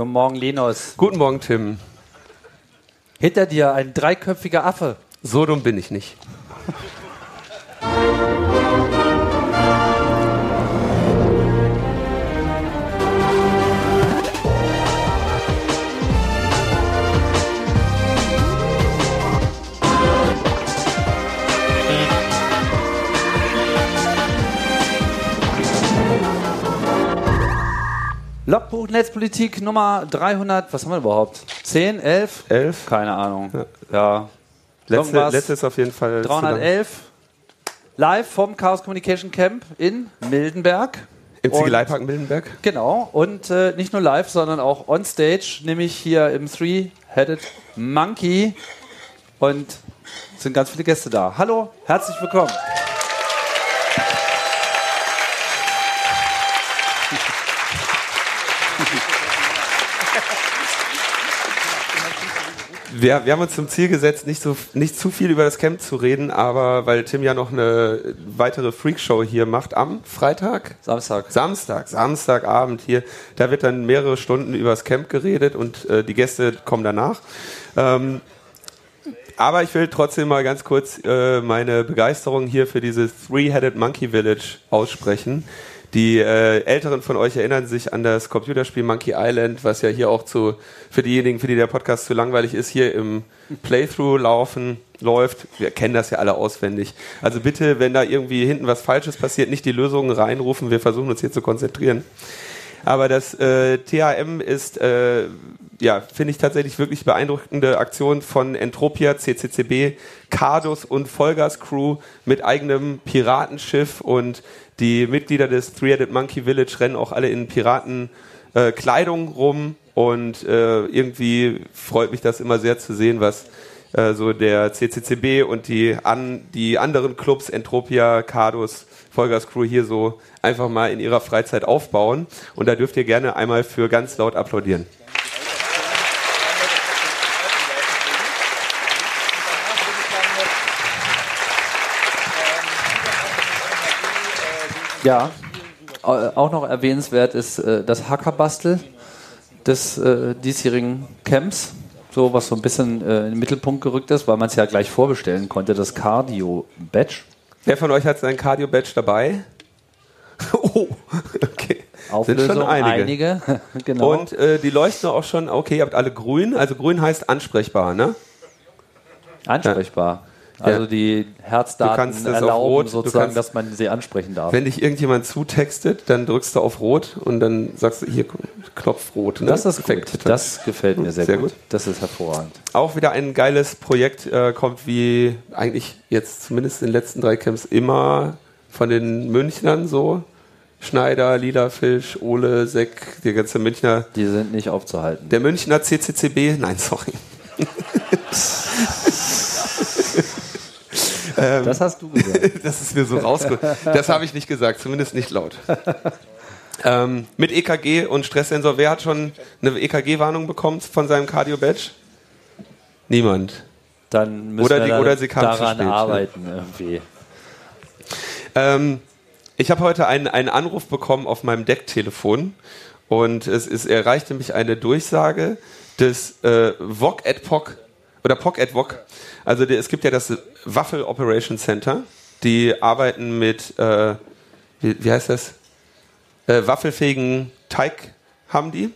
Guten Morgen, Linus. Guten Morgen, Tim. Hinter dir ein dreiköpfiger Affe. So dumm bin ich nicht. Netzpolitik Nummer 300, was haben wir überhaupt? 10, 11? 11? Keine Ahnung. Ja. Letzte, Irgendwas. letzte ist auf jeden Fall. zu lang. 311. Live vom Chaos Communication Camp in Mildenberg. Im Ziegeleipark Mildenberg. Genau. Und äh, nicht nur live, sondern auch on stage, nämlich hier im Three-Headed Monkey. Und es sind ganz viele Gäste da. Hallo, herzlich willkommen. Wir, wir haben uns zum Ziel gesetzt, nicht, so, nicht zu viel über das Camp zu reden, aber weil Tim ja noch eine weitere Freakshow hier macht am Freitag, Samstag. Samstag, Samstagabend hier, da wird dann mehrere Stunden über das Camp geredet und äh, die Gäste kommen danach. Ähm, aber ich will trotzdem mal ganz kurz äh, meine Begeisterung hier für dieses Three-Headed Monkey Village aussprechen. Die äh, Älteren von euch erinnern sich an das Computerspiel Monkey Island, was ja hier auch zu, für diejenigen, für die der Podcast zu langweilig ist, hier im Playthrough laufen, läuft. Wir kennen das ja alle auswendig. Also bitte, wenn da irgendwie hinten was Falsches passiert, nicht die Lösungen reinrufen. Wir versuchen uns hier zu konzentrieren. Aber das äh, THM ist, äh, ja, finde ich tatsächlich wirklich beeindruckende Aktion von Entropia, CCCB, Cardus und Vollgas Crew mit eigenem Piratenschiff und die Mitglieder des Three-Headed Monkey Village rennen auch alle in Piratenkleidung äh, rum und äh, irgendwie freut mich das immer sehr zu sehen, was äh, so der CCCB und die, an, die anderen Clubs, Entropia, Cardus, Vollgas Crew hier so einfach mal in ihrer Freizeit aufbauen. Und da dürft ihr gerne einmal für ganz laut applaudieren. Ja, Au- auch noch erwähnenswert ist äh, das Hackerbastel des äh, diesjährigen Camps. So, was so ein bisschen äh, in den Mittelpunkt gerückt ist, weil man es ja gleich vorbestellen konnte, das Cardio-Badge. Wer von euch hat sein Cardio-Badge dabei? oh, okay. Auflösung, Sind schon einige. genau. Und äh, die leuchten auch schon, okay, ihr habt alle grün. Also grün heißt ansprechbar, ne? ansprechbar. Also die Du Herzdaten kannst das auf erlauben Rot, sozusagen, kannst- dass man sie ansprechen darf. Wenn dich irgendjemand zutextet, dann drückst du auf Rot und dann sagst du hier Knopf rot. Ne? Das ist Perfekt. gut. Das gefällt mir sehr, Sehr gut. gut. Das ist hervorragend. Auch wieder ein geiles Projekt, äh, kommt wie eigentlich jetzt zumindest in den letzten drei Camps immer von den Münchnern so. Schneider, Lila Fisch, Ole, Seck, die ganze Münchner. Die sind nicht aufzuhalten. Der Münchner CCCB, nein, sorry. das hast du gesagt. Das ist mir so rausgeholt. Das habe ich nicht gesagt, zumindest nicht laut. Ähm, mit EKG und Stresssensor, wer hat schon eine EKG-Warnung bekommen von seinem Cardio-Badge? Niemand. Dann müssen Oder wir die- dann oder sie kam daran spät, ja. arbeiten irgendwie. Ähm, ich habe heute einen, einen Anruf bekommen auf meinem Decktelefon und es, ist, erreichte mich eine Durchsage des äh, VOG ad POC oder POC ad VOG. Also es gibt ja das Waffel Operation Center, die arbeiten mit, äh, wie, wie heißt das? Äh, waffelfähigen Teig haben die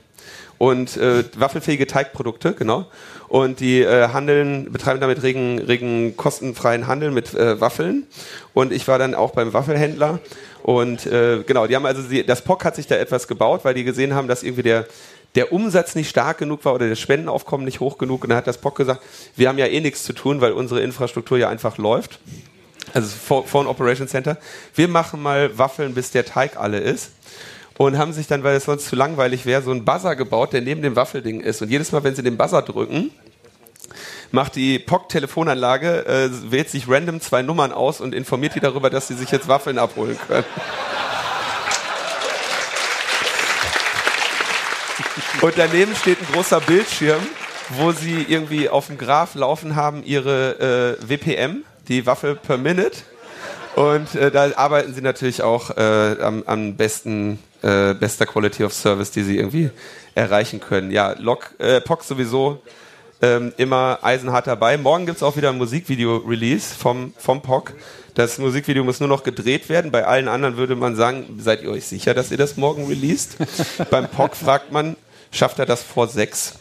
und äh, waffelfähige Teigprodukte, genau. Und die äh, handeln, betreiben damit regen, regen kostenfreien Handel mit äh, Waffeln. Und ich war dann auch beim Waffelhändler. Und äh, genau, die haben also die, das POC hat sich da etwas gebaut, weil die gesehen haben, dass irgendwie der der Umsatz nicht stark genug war oder das Spendenaufkommen nicht hoch genug. Und dann hat das POC gesagt, wir haben ja eh nichts zu tun, weil unsere Infrastruktur ja einfach läuft. Also ein Operation Center. Wir machen mal Waffeln, bis der Teig alle ist und haben sich dann, weil es sonst zu langweilig wäre, so einen Buzzer gebaut, der neben dem Waffelding ist. Und jedes Mal, wenn sie den Buzzer drücken, macht die POC-Telefonanlage, äh, wählt sich random zwei Nummern aus und informiert die darüber, dass sie sich jetzt Waffeln abholen können. Und daneben steht ein großer Bildschirm, wo sie irgendwie auf dem Graph laufen haben ihre äh, WPM, die Waffel per Minute. Und äh, da arbeiten sie natürlich auch äh, am, am besten, äh, bester Quality of Service, die sie irgendwie erreichen können. Ja, Lok, äh, POC sowieso ähm, immer eisenhart dabei. Morgen gibt es auch wieder ein Musikvideo-Release vom, vom POC. Das Musikvideo muss nur noch gedreht werden. Bei allen anderen würde man sagen, seid ihr euch sicher, dass ihr das morgen released? Beim POC fragt man, schafft er das vor sechs?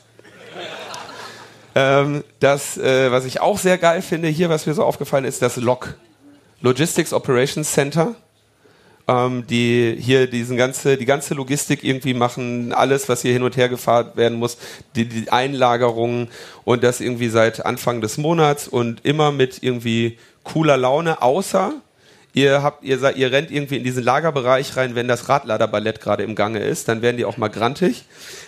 Ähm, das, äh, was ich auch sehr geil finde hier, was mir so aufgefallen ist, das LOC. Logistics Operations Center ähm, die hier diesen ganze, die ganze Logistik irgendwie machen, alles, was hier hin und her gefahren werden muss, die, die Einlagerungen und das irgendwie seit Anfang des Monats und immer mit irgendwie cooler Laune, außer ihr habt, ihr seid, ihr rennt irgendwie in diesen Lagerbereich rein, wenn das Radladerballett gerade im Gange ist, dann werden die auch mal grantig.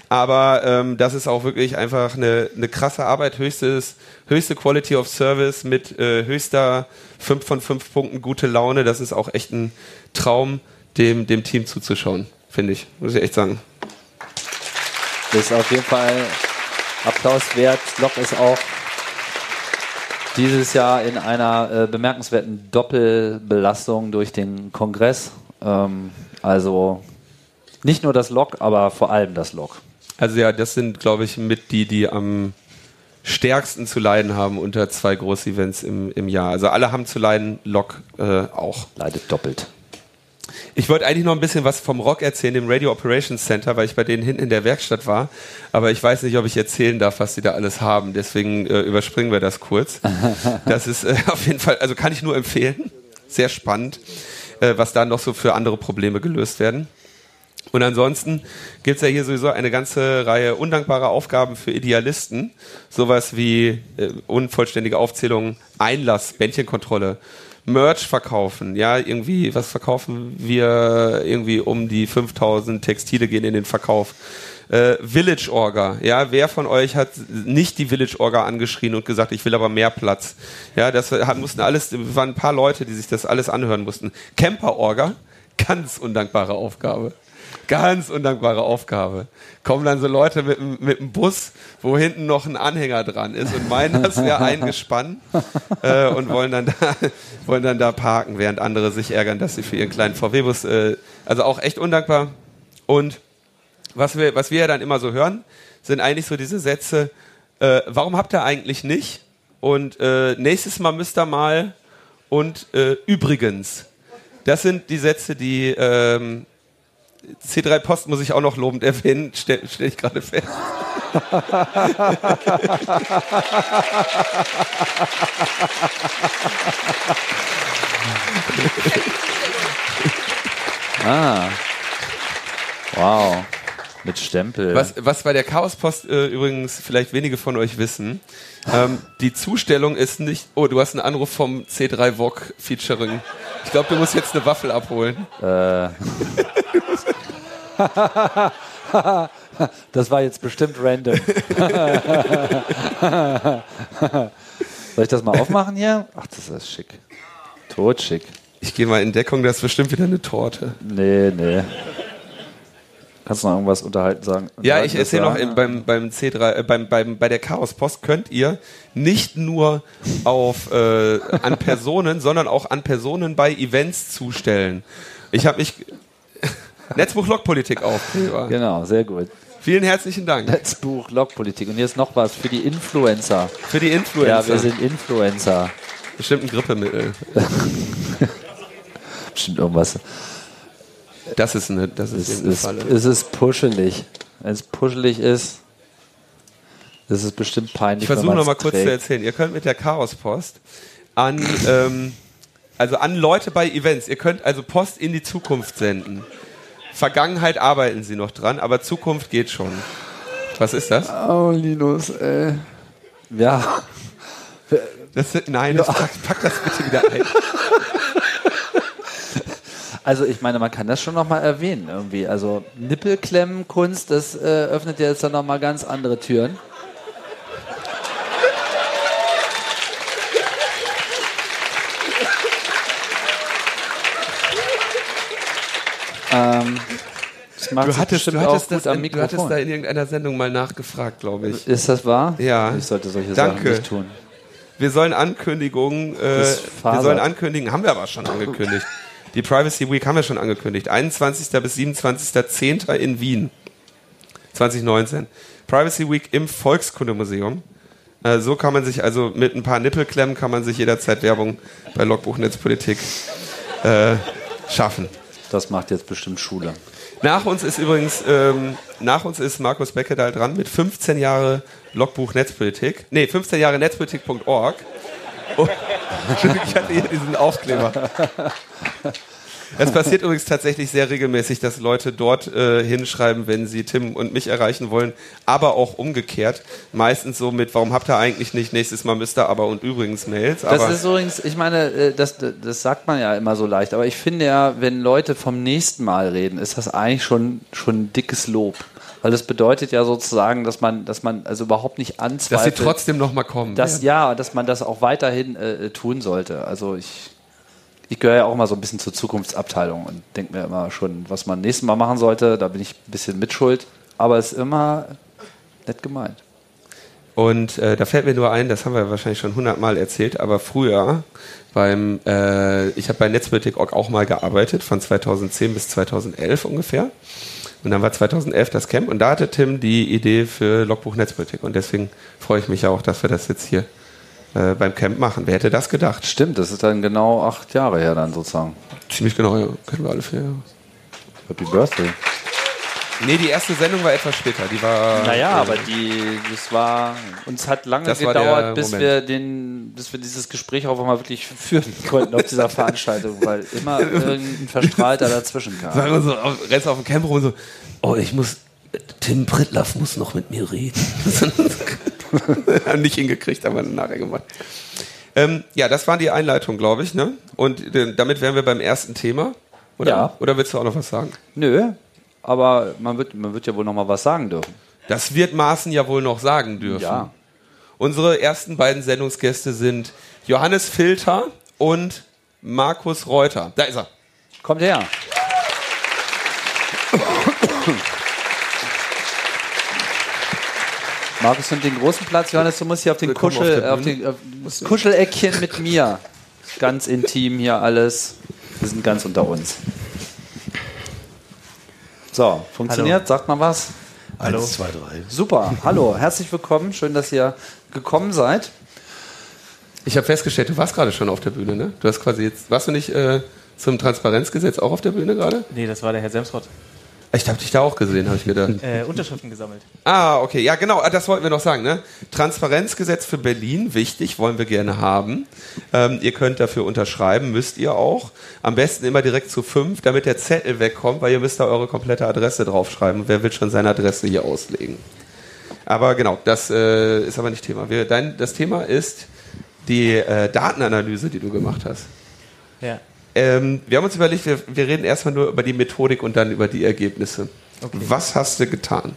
Aber ähm, das ist auch wirklich einfach eine, eine krasse Arbeit, höchstes, höchste Quality of Service mit äh, höchster 5 von 5 Punkten gute Laune. Das ist auch echt ein Traum, dem, dem Team zuzuschauen, finde ich. Muss ich echt sagen. Das ist auf jeden Fall Applaus wert. Lok ist auch dieses Jahr in einer äh, bemerkenswerten Doppelbelastung durch den Kongress. Ähm, also nicht nur das Lok, aber vor allem das Lok. Also ja, das sind, glaube ich, mit die, die am stärksten zu leiden haben unter zwei Groß-Events im, im Jahr. Also alle haben zu leiden, Lok äh, auch. Leidet doppelt. Ich wollte eigentlich noch ein bisschen was vom Rock erzählen, dem Radio Operations Center, weil ich bei denen hinten in der Werkstatt war. Aber ich weiß nicht, ob ich erzählen darf, was sie da alles haben. Deswegen äh, überspringen wir das kurz. Das ist äh, auf jeden Fall, also kann ich nur empfehlen. Sehr spannend, äh, was da noch so für andere Probleme gelöst werden. Und ansonsten gibt es ja hier sowieso eine ganze Reihe undankbarer Aufgaben für Idealisten. Sowas wie äh, unvollständige Aufzählung, Einlass, Bändchenkontrolle, Merch verkaufen. Ja, irgendwie, was verkaufen wir? Irgendwie um die 5000 Textile gehen in den Verkauf. Äh, Village Orga. Ja, wer von euch hat nicht die Village Orga angeschrien und gesagt, ich will aber mehr Platz? Ja, das haben, mussten alles, waren ein paar Leute, die sich das alles anhören mussten. Camper Orga, ganz undankbare Aufgabe. Ganz undankbare Aufgabe. Kommen dann so Leute mit, mit einem Bus, wo hinten noch ein Anhänger dran ist und meinen, das wäre eingespannt äh, und wollen dann, da, wollen dann da parken, während andere sich ärgern, dass sie für ihren kleinen VW-Bus, äh, also auch echt undankbar. Und was wir, was wir ja dann immer so hören, sind eigentlich so diese Sätze, äh, warum habt ihr eigentlich nicht? Und äh, nächstes Mal müsst ihr mal und äh, übrigens. Das sind die Sätze, die ähm, C3 Post muss ich auch noch lobend erwähnen, stelle stell ich gerade fest. ah. Wow. Mit Stempel. Was, was bei der Chaospost äh, übrigens vielleicht wenige von euch wissen, ähm, die Zustellung ist nicht. Oh, du hast einen Anruf vom C3 VOG Featuring. Ich glaube, du musst jetzt eine Waffel abholen. Äh. das war jetzt bestimmt random. Soll ich das mal aufmachen hier? Ach, das ist schick. Totschick. Ich gehe mal in Deckung, das ist bestimmt wieder eine Torte. Nee, nee. Kannst du noch irgendwas unterhalten sagen? Ja, ich erzähle noch in, beim, beim C3, äh, beim, beim, bei der Chaos Post könnt ihr nicht nur auf, äh, an Personen, sondern auch an Personen bei Events zustellen. Ich habe mich Netzbuch Logpolitik Aufkleber. Genau, sehr gut. Vielen herzlichen Dank. Netzbuch Logpolitik. Und hier ist noch was für die Influencer. Für die Influencer. Ja, wir sind Influencer. Bestimmt ein Grippemittel. Bestimmt irgendwas. Das ist eine, das ist es, eine ist, Falle. es ist puschelig. Wenn es puschelig ist, ist es bestimmt peinlich. Ich versuche noch mal kurz zu erzählen. Ihr könnt mit der Chaospost an, ähm, also an Leute bei Events, ihr könnt also Post in die Zukunft senden. Vergangenheit arbeiten sie noch dran, aber Zukunft geht schon. Was ist das? Oh, Linus, ey. Ja. Das, nein, das, pack, pack das bitte wieder ein. Also ich meine, man kann das schon noch mal erwähnen irgendwie. Also Nippelklemmenkunst, das äh, öffnet ja jetzt dann noch mal ganz andere Türen. Ähm, Du hattest, du, hattest das du hattest da in irgendeiner Sendung mal nachgefragt, glaube ich. Ist das wahr? Ja. Ich sollte solche Danke. Sachen nicht tun. wir sollen Ankündigungen, äh, wir sollen ankündigen, haben wir aber schon angekündigt. Die Privacy Week haben wir schon angekündigt. 21. bis 27.10. in Wien. 2019. Privacy Week im Volkskundemuseum. Äh, so kann man sich also mit ein paar Nippelklemmen kann man sich jederzeit Werbung bei Logbuch Netzpolitik äh, schaffen. Das macht jetzt bestimmt Schule. Nach uns ist übrigens, ähm, nach uns ist Markus Beckedahl dran mit 15 Jahre Logbuch Netzpolitik. Nee, 15 Jahre Netzpolitik.org. Oh, ich hatte hier diesen Aufkleber. Es passiert übrigens tatsächlich sehr regelmäßig, dass Leute dort äh, hinschreiben, wenn sie Tim und mich erreichen wollen, aber auch umgekehrt. Meistens so mit, warum habt ihr eigentlich nicht nächstes Mal müsst ihr aber und übrigens Mails. Das ist übrigens, ich meine, äh, das, das sagt man ja immer so leicht, aber ich finde ja, wenn Leute vom nächsten Mal reden, ist das eigentlich schon, schon ein dickes Lob. Weil das bedeutet ja sozusagen, dass man, dass man also überhaupt nicht dass sie anzweifelt, trotzdem noch mal kommen. dass, ja, dass man das auch weiterhin äh, tun sollte. Also ich, ich gehöre ja auch immer so ein bisschen zur Zukunftsabteilung und denke mir immer schon, was man nächstes Mal machen sollte, da bin ich ein bisschen mitschuld, aber es ist immer nett gemeint. Und äh, da fällt mir nur ein, das haben wir wahrscheinlich schon hundertmal erzählt, aber früher beim, äh, ich habe bei Netzpolitik.org auch mal gearbeitet, von 2010 bis 2011 ungefähr. Und dann war 2011 das Camp und da hatte Tim die Idee für Logbuch Netzpolitik. Und deswegen freue ich mich auch, dass wir das jetzt hier äh, beim Camp machen. Wer hätte das gedacht? Stimmt, das ist dann genau acht Jahre her dann sozusagen. Ziemlich genau, ja. Kennen wir alle vier Jahre. Happy Birthday. Nee, die erste Sendung war etwas später. Die war. Naja, äh, aber die, das war, uns hat lange gedauert, bis Moment. wir den, bis wir dieses Gespräch auch mal wirklich führen konnten auf dieser Veranstaltung, weil immer irgendein Verstrahlter dazwischen kam. Sagen wir so, auf, rennst auf dem Camp rum und so, oh, ich muss, Tim Prittlaff muss noch mit mir reden. Nicht hingekriegt, haben wir nachher gemacht. Ähm, ja, das war die Einleitung, glaube ich, ne? Und äh, damit wären wir beim ersten Thema. Oder? Ja. Oder willst du auch noch was sagen? Nö, aber man wird, man wird ja wohl noch mal was sagen dürfen. Das wird Maaßen ja wohl noch sagen dürfen. Ja. Unsere ersten beiden Sendungsgäste sind Johannes Filter und Markus Reuter. Da ist er. Kommt her. Markus nimmt den großen Platz. Johannes, du musst hier auf den Kuschel, auf auf den, auf das Kuscheleckchen mit mir. Ganz intim hier alles. Wir sind ganz unter uns. So, funktioniert? Sagt mal was? Hallo. Eins, zwei, drei. Super. Hallo, herzlich willkommen. Schön, dass ihr gekommen seid. Ich habe festgestellt, du warst gerade schon auf der Bühne, ne? Du hast quasi jetzt, warst du nicht äh, zum Transparenzgesetz auch auf der Bühne gerade? Nee, das war der Herr Semsrott. Ich habe dich da auch gesehen, habe ich gedacht. Äh, Unterschriften gesammelt. Ah, okay. Ja, genau. ah, Das wollten wir noch sagen. Ne? Transparenzgesetz für Berlin, wichtig, wollen wir gerne haben. Ähm, ihr könnt dafür unterschreiben, müsst ihr auch. Am besten immer direkt zu fünf, damit der Zettel wegkommt, weil ihr müsst da eure komplette Adresse draufschreiben. Wer will schon seine Adresse hier auslegen? Aber genau, das äh, ist aber nicht Thema. Wir, dein, das Thema ist die äh, Datenanalyse, die du gemacht hast. Ja. Ähm, wir haben uns überlegt, wir, wir reden erstmal nur über die Methodik und dann über die Ergebnisse. Okay. Was hast du getan?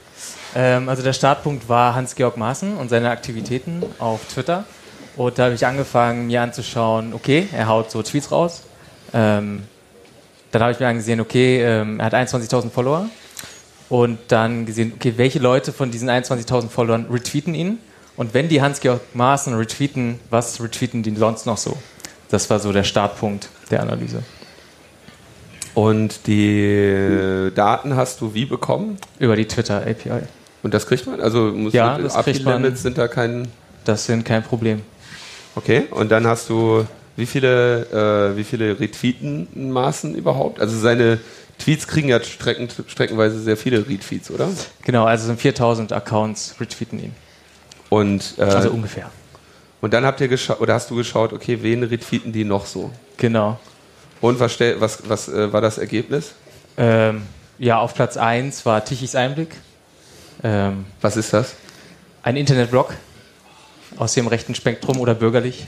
Ähm, also der Startpunkt war Hans-Georg Maaßen und seine Aktivitäten auf Twitter. Und da habe ich angefangen, mir anzuschauen, okay, er haut so Tweets raus. Ähm, dann habe ich mir angesehen, okay, ähm, er hat 21.000 Follower. Und dann gesehen, okay, welche Leute von diesen 21.000 Followern retweeten ihn? Und wenn die Hans-Georg Maaßen retweeten, was retweeten die sonst noch so? Das war so der Startpunkt der Analyse. Und die Daten hast du wie bekommen? Über die Twitter-API. Und das kriegt man? Also muss Ja, das kriegt man. Sind da kein. Das sind kein Problem. Okay. Und dann hast du wie viele, äh, wie viele Retweeten-Maßen überhaupt? Also seine Tweets kriegen ja strecken, streckenweise sehr viele Retweets, oder? Genau, also sind 4000 Accounts retweeten ihn. Und, äh, Also ungefähr. Und dann habt ihr geschaut, oder hast du geschaut, okay, wen retweeten die noch so? Genau. Und was, was, was äh, war das Ergebnis? Ähm, ja, auf Platz 1 war Tichys Einblick. Ähm, Was ist das? ein Internetblog aus dem rechten Spektrum oder bürgerlich.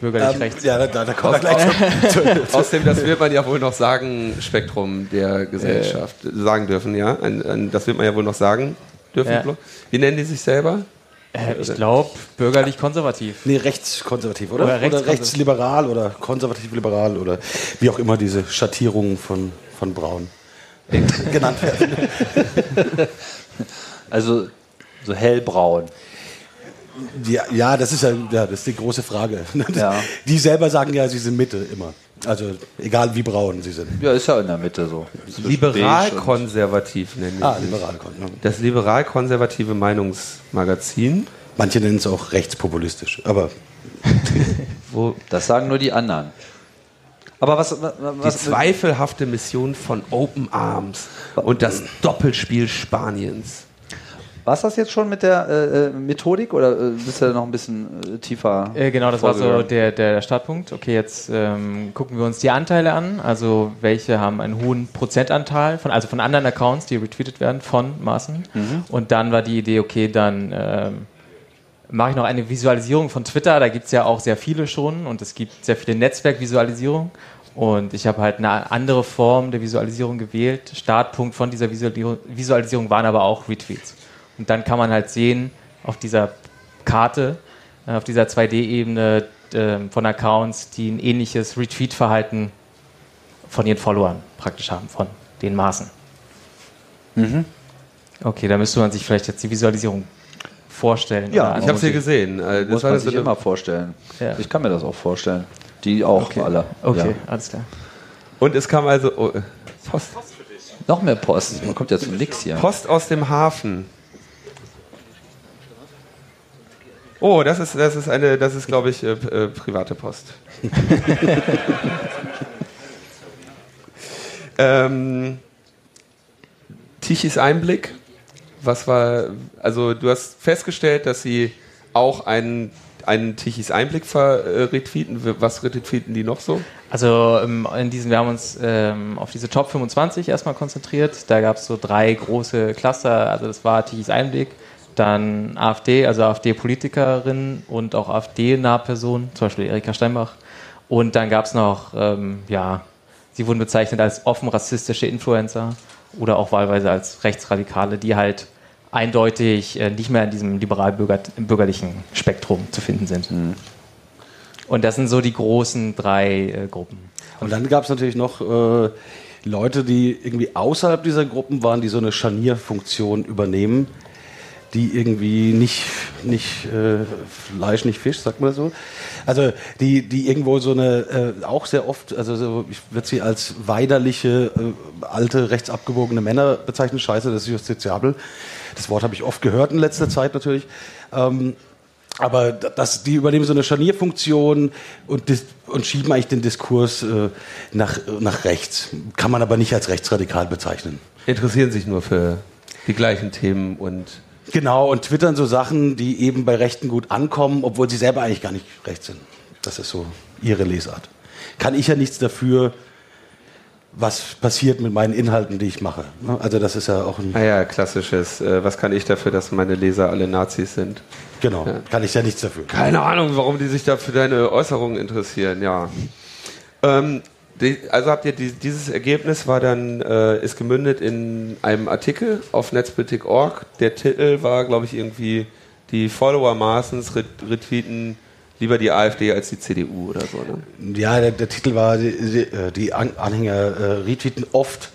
Bürgerlich Ähm, rechts. ja, da, da kommen wir gleich zu. Außerdem, das wird man ja wohl noch sagen, Spektrum der Gesellschaft sagen dürfen, ja. Ein, ein, das wird man ja wohl noch sagen dürfen. Ja. Wie nennen die sich selber? Äh, ich glaube, bürgerlich konservativ. Nee, rechtskonservativ, oder? Oder Oder, rechtskonservativ. rechtsliberal oder konservativ-liberal oder wie auch immer diese Schattierungen von, von Braun genannt werden. Also so hellbraun. Ja, ja, das ist ja, ja das ist die große Frage. Ja. Die selber sagen ja, sie sind Mitte immer. Also egal wie braun sie sind. Ja, ist ja in der Mitte so. Liberal-konservativ nenne ich Ah, es. liberal. Ja. Das liberal-konservative Meinungsmagazin. Manche nennen es auch rechtspopulistisch. Aber Wo Das sagen nur die anderen. Aber was, was, die zweifelhafte Mission von Open Arms und das Doppelspiel Spaniens. War das jetzt schon mit der äh, äh, Methodik oder äh, bist du da noch ein bisschen äh, tiefer? Genau, das war so der, der Startpunkt. Okay, jetzt ähm, gucken wir uns die Anteile an. Also welche haben einen hohen Prozentanteil von, also von anderen Accounts, die retweetet werden von Maßen. Und dann war die Idee, okay, dann ähm, mache ich noch eine Visualisierung von Twitter. Da gibt es ja auch sehr viele schon und es gibt sehr viele Netzwerkvisualisierungen. Und ich habe halt eine andere Form der Visualisierung gewählt. Startpunkt von dieser Visualisierung waren aber auch Retweets. Und dann kann man halt sehen, auf dieser Karte, äh, auf dieser 2D-Ebene äh, von Accounts, die ein ähnliches Retweet-Verhalten von ihren Followern praktisch haben, von den Maßen. Okay, da müsste man sich vielleicht jetzt die Visualisierung vorstellen. Ja, Ich habe sie gesehen. Äh, Das muss man das sich immer vorstellen. Ja. Ich kann mir das auch vorstellen. Die auch alle. Okay, Ja. alles klar. Und es kam also oh, äh, Post, Noch mehr Post. Man kommt ja zu nix hier. Post aus dem Hafen. Oh, das ist, das ist eine, das ist, glaube ich, äh, äh, private Post. ähm, Tichys Einblick. Was war, also du hast festgestellt, dass sie auch einen, einen Tichys Einblick retweeten. Was retweeten die noch so? Also ähm, in diesem, wir haben uns ähm, auf diese Top 25 erstmal konzentriert. Da gab es so drei große Cluster. Also das war Tichys Einblick, dann AfD, also AfD-Politikerin und auch AfD-nahe Personen, zum Beispiel Erika Steinbach. Und dann gab es noch, ähm, ja, sie wurden bezeichnet als offen rassistische Influencer oder auch wahlweise als Rechtsradikale, die halt eindeutig äh, nicht mehr in diesem liberal-bürgerlichen Spektrum zu finden sind. Und das sind so die großen drei äh, Gruppen. Und dann gab es natürlich noch äh, Leute, die irgendwie außerhalb dieser Gruppen waren, die so eine Scharnierfunktion übernehmen, die irgendwie nicht, nicht äh, Fleisch, nicht Fisch, sagt man so. Also die, die irgendwo so eine, äh, auch sehr oft, also so, ich würde sie als weiderliche, äh, alte, rechtsabgebogene Männer bezeichnen. Scheiße, das ist justiziabel. Das Wort habe ich oft gehört in letzter Zeit natürlich. Ähm, aber das, die übernehmen so eine Scharnierfunktion und, und schieben eigentlich den Diskurs äh, nach, nach rechts. Kann man aber nicht als rechtsradikal bezeichnen. Interessieren sich nur für die gleichen Themen und Genau, und twittern so Sachen, die eben bei Rechten gut ankommen, obwohl sie selber eigentlich gar nicht rechts sind. Das ist so ihre Lesart. Kann ich ja nichts dafür, was passiert mit meinen Inhalten, die ich mache. ne? Also das ist ja auch ein, Ah ja, klassisches. Äh, was kann ich dafür, dass meine Leser alle Nazis sind? genau, kann ich ja nichts dafür. Keine Ahnung, warum die sich da für deine Äußerungen interessieren, ja. Ähm, also habt ihr die, dieses Ergebnis war dann, äh, ist gemündet in einem Artikel auf netzpolitik.org. Der Titel war, glaube ich, irgendwie die Follower Maaßens ret retweeten lieber die AfD als die CDU oder so. Ne? Ja, der, der Titel war, die, die, äh, die An- Anhänger äh, retweeten oft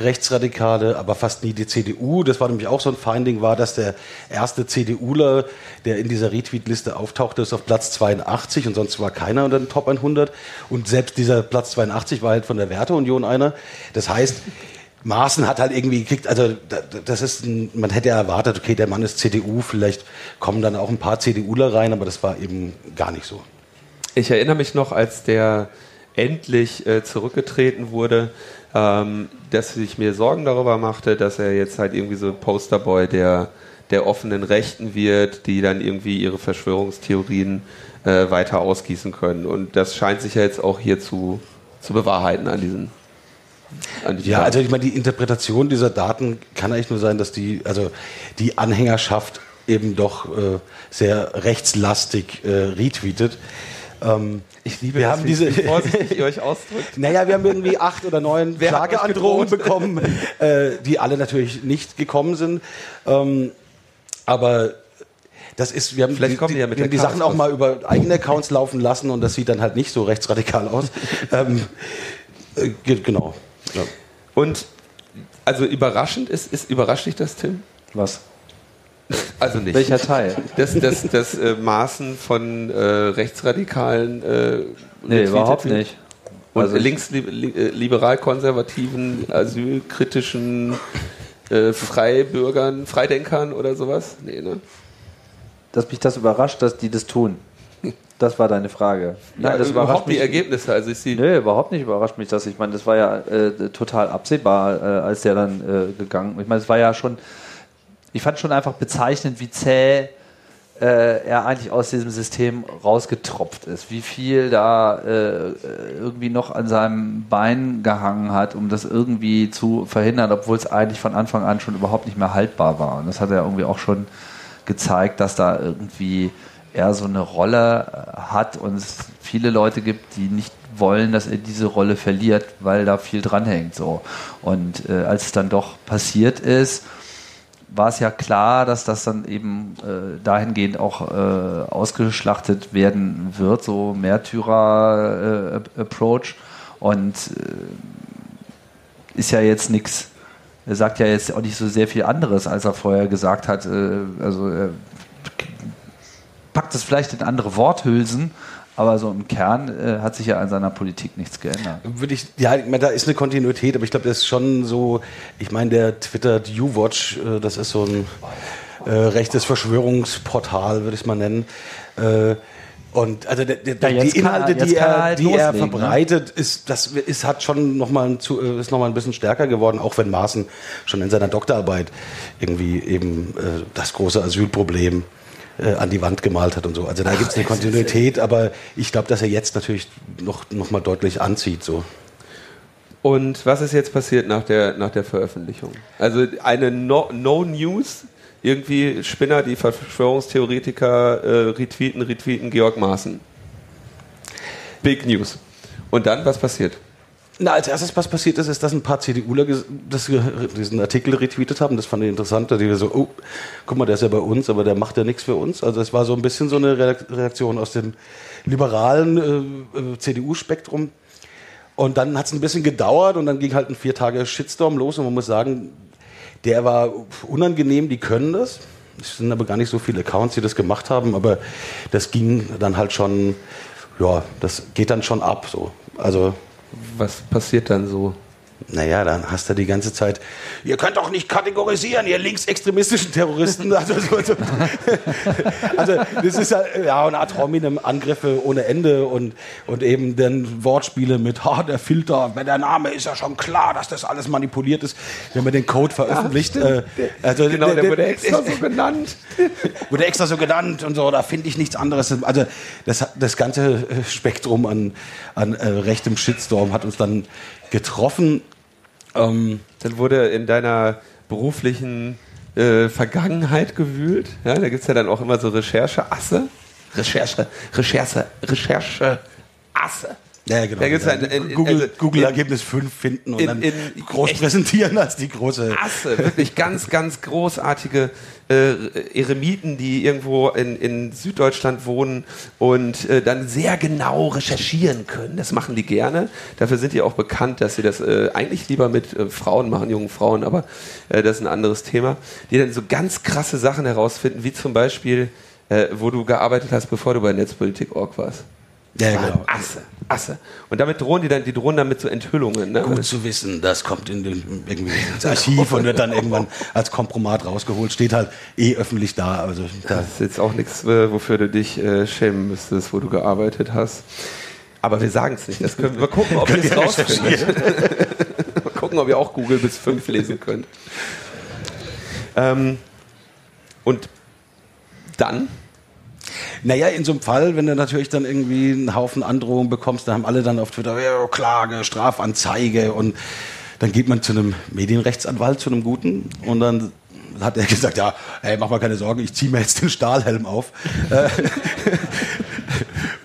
Rechtsradikale, aber fast nie die CDU. Das war nämlich auch so ein Finding, war, dass der erste CDUler, der in dieser Retweet-Liste auftauchte, ist auf Platz 82 und sonst war keiner unter den Top 100. Und selbst dieser Platz 82 war halt von der Werteunion einer. Das heißt, Maaßen hat halt irgendwie gekriegt, also da- das ist, ein, man hätte ja erwartet, okay, der Mann ist CDU, vielleicht kommen dann auch ein paar CDUler rein, aber das war eben gar nicht so. Ich erinnere mich noch, als der endlich äh, zurückgetreten wurde, ähm, dass ich mir Sorgen darüber machte, dass er jetzt halt irgendwie so Posterboy der, der offenen Rechten wird, die dann irgendwie ihre Verschwörungstheorien äh, weiter ausgießen können. Und das scheint sich ja jetzt auch hier zu, zu bewahrheiten an diesen. Ja, also ich meine, die Interpretation dieser Daten kann eigentlich nur sein, dass die, also die Anhängerschaft eben doch äh, sehr rechtslastig äh, retweetet. Ähm, ich liebe wir das, haben diese- wie vorsichtig ihr euch ausdrückt. naja, wir haben irgendwie acht oder neun Wer Klageandrohungen bekommen, äh, die alle natürlich nicht gekommen sind. Ähm, aber das ist, wir haben Vielleicht die, die ja wir haben die Sachen auch mal über eigene Accounts laufen lassen und das sieht dann halt nicht so rechtsradikal aus. ähm, äh, ge- genau. Ja. Und also überraschend ist, ist überrascht dich das, Tim? Was? Also nicht. Welcher Teil? Das, das, das äh, Maßen von äh, rechtsradikalen. Äh, Nee, überhaupt nicht. Und Also- links-liberal-konservativen, asylkritischen äh, Freibürgern, Freidenkern oder sowas? Nee, ne? Dass mich das überrascht, dass die das tun. Das war deine Frage. Ja, das überhaupt die Ergebnisse. Also ich sehe. Nee, überhaupt nicht überrascht mich das. Ich meine, das war ja äh, total absehbar, äh, als der dann äh, gegangen. Ich meine, es war ja schon. Ich fand schon einfach bezeichnend, wie zäh äh, er eigentlich aus diesem System rausgetropft ist. Wie viel da äh, irgendwie noch an seinem Bein gehangen hat, um das irgendwie zu verhindern, obwohl es eigentlich von Anfang an schon überhaupt nicht mehr haltbar war. Und das hat er irgendwie auch schon gezeigt, dass da irgendwie er so eine Rolle äh, hat und es viele Leute gibt, die nicht wollen, dass er diese Rolle verliert, weil da viel dranhängt. So. Und äh, als es dann doch passiert ist, war es ja klar, dass das dann eben äh, dahingehend auch äh, ausgeschlachtet werden wird, so Märtyrer-Approach. und äh, ist ja jetzt nichts. Er sagt ja jetzt auch nicht so sehr viel anderes, als er vorher gesagt hat. Äh, also er packt es vielleicht in andere Worthülsen, aber so im Kern äh, hat sich ja an seiner Politik nichts geändert. Würde ich, ja, ich meine, da ist eine Kontinuität, aber ich glaube, das ist schon so, ich meine, der twittert U-Watch, äh, das ist so ein äh, rechtes Verschwörungsportal, würde ich es mal nennen. Äh, und also der, der, Ja, die er- Inhalte, jetzt die er er, halt die er ne? verbreitet, ist das ist hat schon noch mal ein, zu- ist noch mal ein bisschen stärker geworden, auch wenn Maaßen schon in seiner Doktorarbeit irgendwie eben äh, das große Asylproblem äh, an die Wand gemalt hat und so. Also da gibt es eine Kontinuität, aber ich glaube, dass er jetzt natürlich noch, noch mal deutlich anzieht. So. Und was ist jetzt passiert nach der, nach der Veröffentlichung? Also eine No, no News, irgendwie Spinner, die Verschwörungstheoretiker äh, retweeten, retweeten Georg Maaßen. Big News. Und dann, was passiert? Na, als erstes, was passiert ist, ist, dass ein paar CDUler das, diesen Artikel retweetet haben. Das fand ich interessant. Da die so, oh, guck mal, der ist ja bei uns, aber der macht ja nichts für uns. Also es war so ein bisschen so eine Reak- Reaktion aus dem liberalen äh, äh, CDU-Spektrum. Und dann hat es ein bisschen gedauert und dann ging halt ein vier Tage Shitstorm los. Und man muss sagen, der war unangenehm, die können das. Es sind aber gar nicht so viele Accounts, die das gemacht haben, aber das ging dann halt schon, ja, das geht dann schon ab. So. Also Was passiert dann so? Naja, dann hast du die ganze Zeit, ihr könnt doch nicht kategorisieren, ihr linksextremistischen Terroristen. Also, so, so. also das ist ja, ja eine Art hominem Angriffe ohne Ende und, und eben dann Wortspiele mit, ha, der Filter, bei der Name ist ja schon klar, dass das alles manipuliert ist, wenn man den Code veröffentlicht. äh, also Genau, der wurde extra so genannt. wurde extra so genannt und so, da finde ich nichts anderes. Also das, das ganze Spektrum an, an äh, rechtem Shitstorm hat uns dann getroffen. Ähm, Dann wurde in deiner beruflichen äh, Vergangenheit gewühlt. Ja, da gibt es ja dann auch immer so Rechercheasse. Recherche, Recherche, Recherche, Asse. Ja, genau. Da gibt's ein- in- in- Google, also Google in- Ergebnis 5 finden und in- dann groß präsentieren als die große. Asse, wirklich ganz, ganz großartige äh, Eremiten, die irgendwo in, in Süddeutschland wohnen und äh, dann sehr genau recherchieren können. Das machen die gerne. Dafür sind die auch bekannt, dass sie das äh, eigentlich lieber mit äh, Frauen machen, jungen Frauen, aber äh, das ist ein anderes Thema. Die dann so ganz krasse Sachen herausfinden, wie zum Beispiel, äh, wo du gearbeitet hast, bevor du bei Netzpolitik.org warst. Ja, genau. Asse, Asse. Und damit drohen die dann, die drohen damit so Enthüllungen. Ne? Gut zu wissen, das kommt in den, irgendwie ins Archiv und wird dann irgendwann als Kompromat rausgeholt. Steht halt eh öffentlich da. Also da, Das ist jetzt auch nichts, äh, wofür du dich äh, schämen müsstest, wo du gearbeitet hast. Aber wir sagen es nicht. Das können wir gucken, ob wir es rausfinden. Mal gucken, ob ihr auch Google bis 5 lesen könnt. Ähm, und dann? Naja, in so einem Fall, wenn du natürlich dann irgendwie einen Haufen Androhungen bekommst, dann haben alle dann auf Twitter ja, Klage, Strafanzeige und dann geht man zu einem Medienrechtsanwalt, zu einem guten und dann hat er gesagt, ja, ey, mach mal keine Sorgen, ich ziehe mir jetzt den Stahlhelm auf. Äh,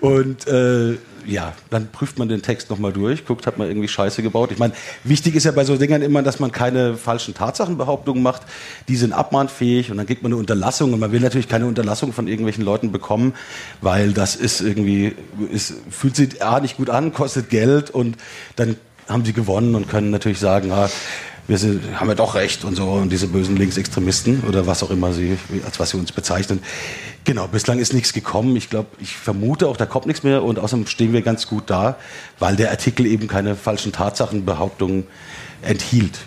und äh, ja, dann prüft man den Text nochmal durch, guckt, hat man irgendwie Scheiße gebaut. Ich meine, wichtig ist ja bei so Dingern immer, dass man keine falschen Tatsachenbehauptungen macht. Die sind abmahnfähig und dann kriegt man eine Unterlassung und man will natürlich keine Unterlassung von irgendwelchen Leuten bekommen, weil das ist irgendwie, ist, fühlt sich A nicht gut an, kostet Geld und dann haben sie gewonnen und können natürlich sagen, ah, wir sind, haben ja doch recht und so und diese bösen Linksextremisten oder was auch immer sie, als was sie uns bezeichnen. Genau, bislang ist nichts gekommen. Ich glaube, ich vermute auch, da kommt nichts mehr und außerdem stehen wir ganz gut da, weil der Artikel eben keine falschen Tatsachenbehauptungen enthielt.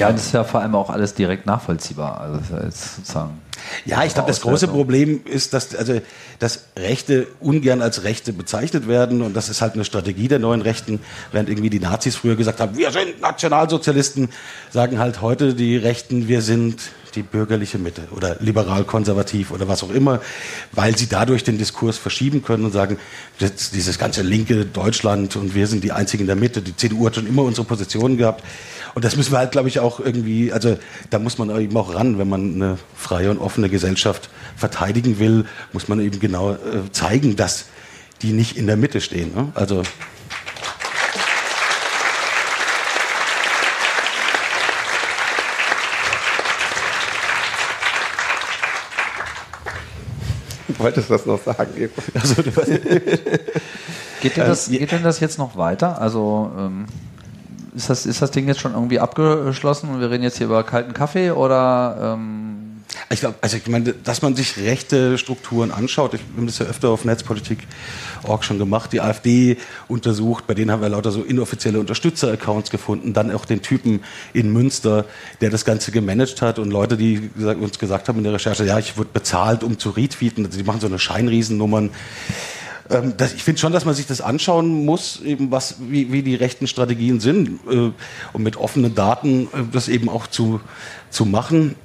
Ja, das ist ja vor allem auch alles direkt nachvollziehbar. Also sozusagen ja, ich glaube, das große Problem ist, dass, also, dass Rechte ungern als Rechte bezeichnet werden und das ist halt eine Strategie der neuen Rechten. Während irgendwie die Nazis früher gesagt haben, wir sind Nationalsozialisten, sagen halt heute die Rechten, wir sind die bürgerliche Mitte oder liberal-konservativ oder was auch immer, weil sie dadurch den Diskurs verschieben können und sagen, dieses ganze linke Deutschland und wir sind die Einzigen in der Mitte. Die CDU hat schon immer unsere Positionen gehabt. Und das müssen wir halt, glaube ich, auch irgendwie, also da muss man eben auch ran, wenn man eine freie und offene Gesellschaft verteidigen will, muss man eben genau äh, zeigen, dass die nicht in der Mitte stehen. Ne? Also wolltest das noch sagen. Also, geht, denn das, geht denn das jetzt noch weiter? Also ähm, ist, das, ist das Ding jetzt schon irgendwie abgeschlossen und wir reden jetzt hier über kalten Kaffee oder ähm ich glaube, also ich meine, dass man sich rechte Strukturen anschaut, ich habe das ja öfter auf Netzpolitik Org schon gemacht, die AfD untersucht, bei denen haben wir lauter so inoffizielle Unterstützer-Accounts gefunden, dann auch den Typen in Münster, der das Ganze gemanagt hat und Leute, die uns gesagt haben in der Recherche, ja, ich wurde bezahlt, um zu retweeten, also die machen so eine Scheinriesennummern. Ähm, das, ich finde schon, dass man sich das anschauen muss, eben was, wie, wie die rechten Strategien sind, äh, um mit offenen Daten äh, das eben auch zu, zu machen.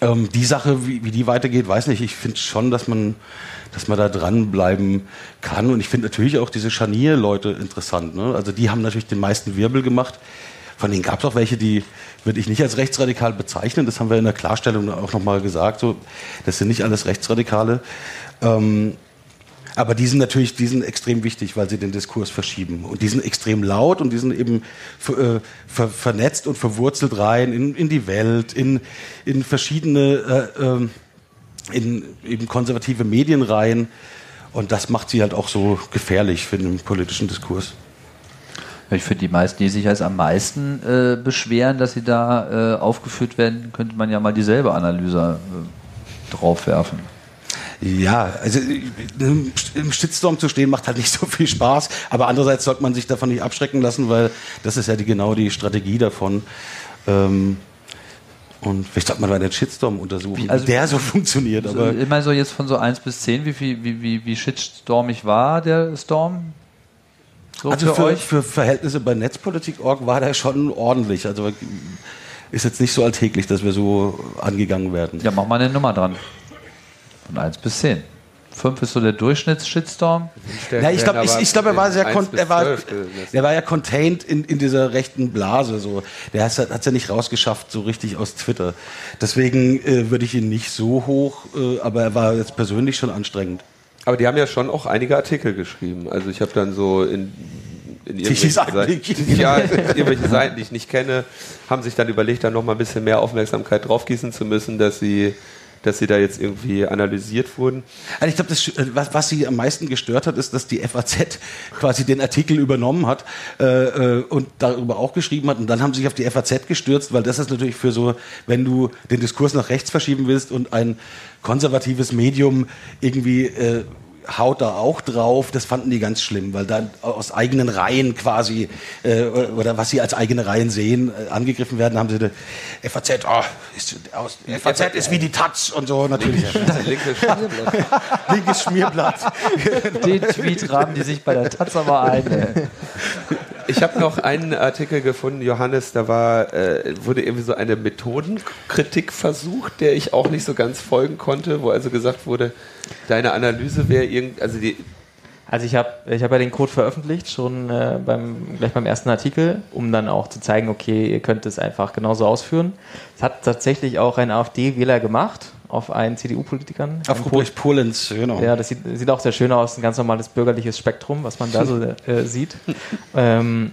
Ähm, die Sache, wie, wie die weitergeht, weiß nicht. Ich finde schon, dass man, dass man da dranbleiben kann. Und ich finde natürlich auch diese Scharnier-Leute interessant. Ne? Also die haben natürlich den meisten Wirbel gemacht. Von denen gab es auch welche, die würde ich nicht als rechtsradikal bezeichnen. Das haben wir in der Klarstellung auch nochmal gesagt. So, das sind nicht alles Rechtsradikale. Ähm, aber die sind natürlich, die sind extrem wichtig, weil sie den Diskurs verschieben. Und die sind extrem laut und die sind eben ver, äh, ver, vernetzt und verwurzelt rein in, in die Welt, in, in verschiedene, äh, ähm, in eben konservative Medien rein. Und das macht sie halt auch so gefährlich für den politischen Diskurs. Ich finde, die meisten, die sich als am meisten äh, beschweren, dass sie da äh, aufgeführt werden, könnte man ja mal dieselbe Analyse äh, draufwerfen. Ja, also im Shitstorm zu stehen macht halt nicht so viel Spaß, aber andererseits sollte man sich davon nicht abschrecken lassen, weil das ist ja die, genau die Strategie davon. Ähm, und vielleicht sollte man mal den Shitstorm untersuchen, wie, also, wie der so funktioniert. Aber immer so jetzt von so 1 bis 10, wie, viel, wie, wie, wie shitstormig war der Storm? So also für, für, euch? für Verhältnisse bei Netzpolitik.org war der schon ordentlich. Also ist jetzt nicht so alltäglich, dass wir so angegangen werden. Ja, mach mal eine Nummer dran. Von 1 bis 10. 5 ist so der Durchschnitts-Shitstorm. Ja, ich glaube, ich, ich glaub, er war sehr er war, er war ja contained in, in dieser rechten Blase. So. Der hat es ja nicht rausgeschafft, so richtig aus Twitter. Deswegen äh, würde ich ihn nicht so hoch, äh, aber er war jetzt persönlich schon anstrengend. Aber die haben ja schon auch einige Artikel geschrieben. Also ich habe dann so in, in irgendwelchen Seiten, ja, irgendwelche Seiten, die ich nicht kenne, haben sich dann überlegt, da noch mal ein bisschen mehr Aufmerksamkeit draufgießen zu müssen, dass sie dass sie da jetzt irgendwie analysiert wurden. Also ich glaube, äh, was, was sie am meisten gestört hat, ist, dass die FAZ quasi den Artikel übernommen hat äh, äh, und darüber auch geschrieben hat. Und dann haben sie sich auf die FAZ gestürzt, weil das ist natürlich für so, wenn du den Diskurs nach rechts verschieben willst und ein konservatives Medium irgendwie äh, haut da auch drauf. Das fanden die ganz schlimm, weil da aus eigenen Reihen quasi, äh, oder was sie als eigene Reihen sehen, äh, angegriffen werden, haben sie eine FAZ, oh, ist, aus, FAZ ist wie die Taz und so natürlich. Linkes Schmierblatt. Linkes Schmierblatt. Den Tweet rahmen die sich bei der Taz aber ein. Ich habe noch einen Artikel gefunden, Johannes, da war, äh, wurde irgendwie so eine Methodenkritik versucht, der ich auch nicht so ganz folgen konnte, wo also gesagt wurde, deine Analyse wäre irgend, also die. Also ich habe ich hab ja den Code veröffentlicht, schon äh, beim, gleich beim ersten Artikel, um dann auch zu zeigen, okay, ihr könnt es einfach genauso ausführen. Das hat tatsächlich auch ein AfD-Wähler gemacht, auf einen CDU-Politikern. Auf Ruprecht Polens, genau. Ja, das sieht, sieht, auch sehr schön aus, ein ganz normales bürgerliches Spektrum, was man da so äh, sieht. ähm,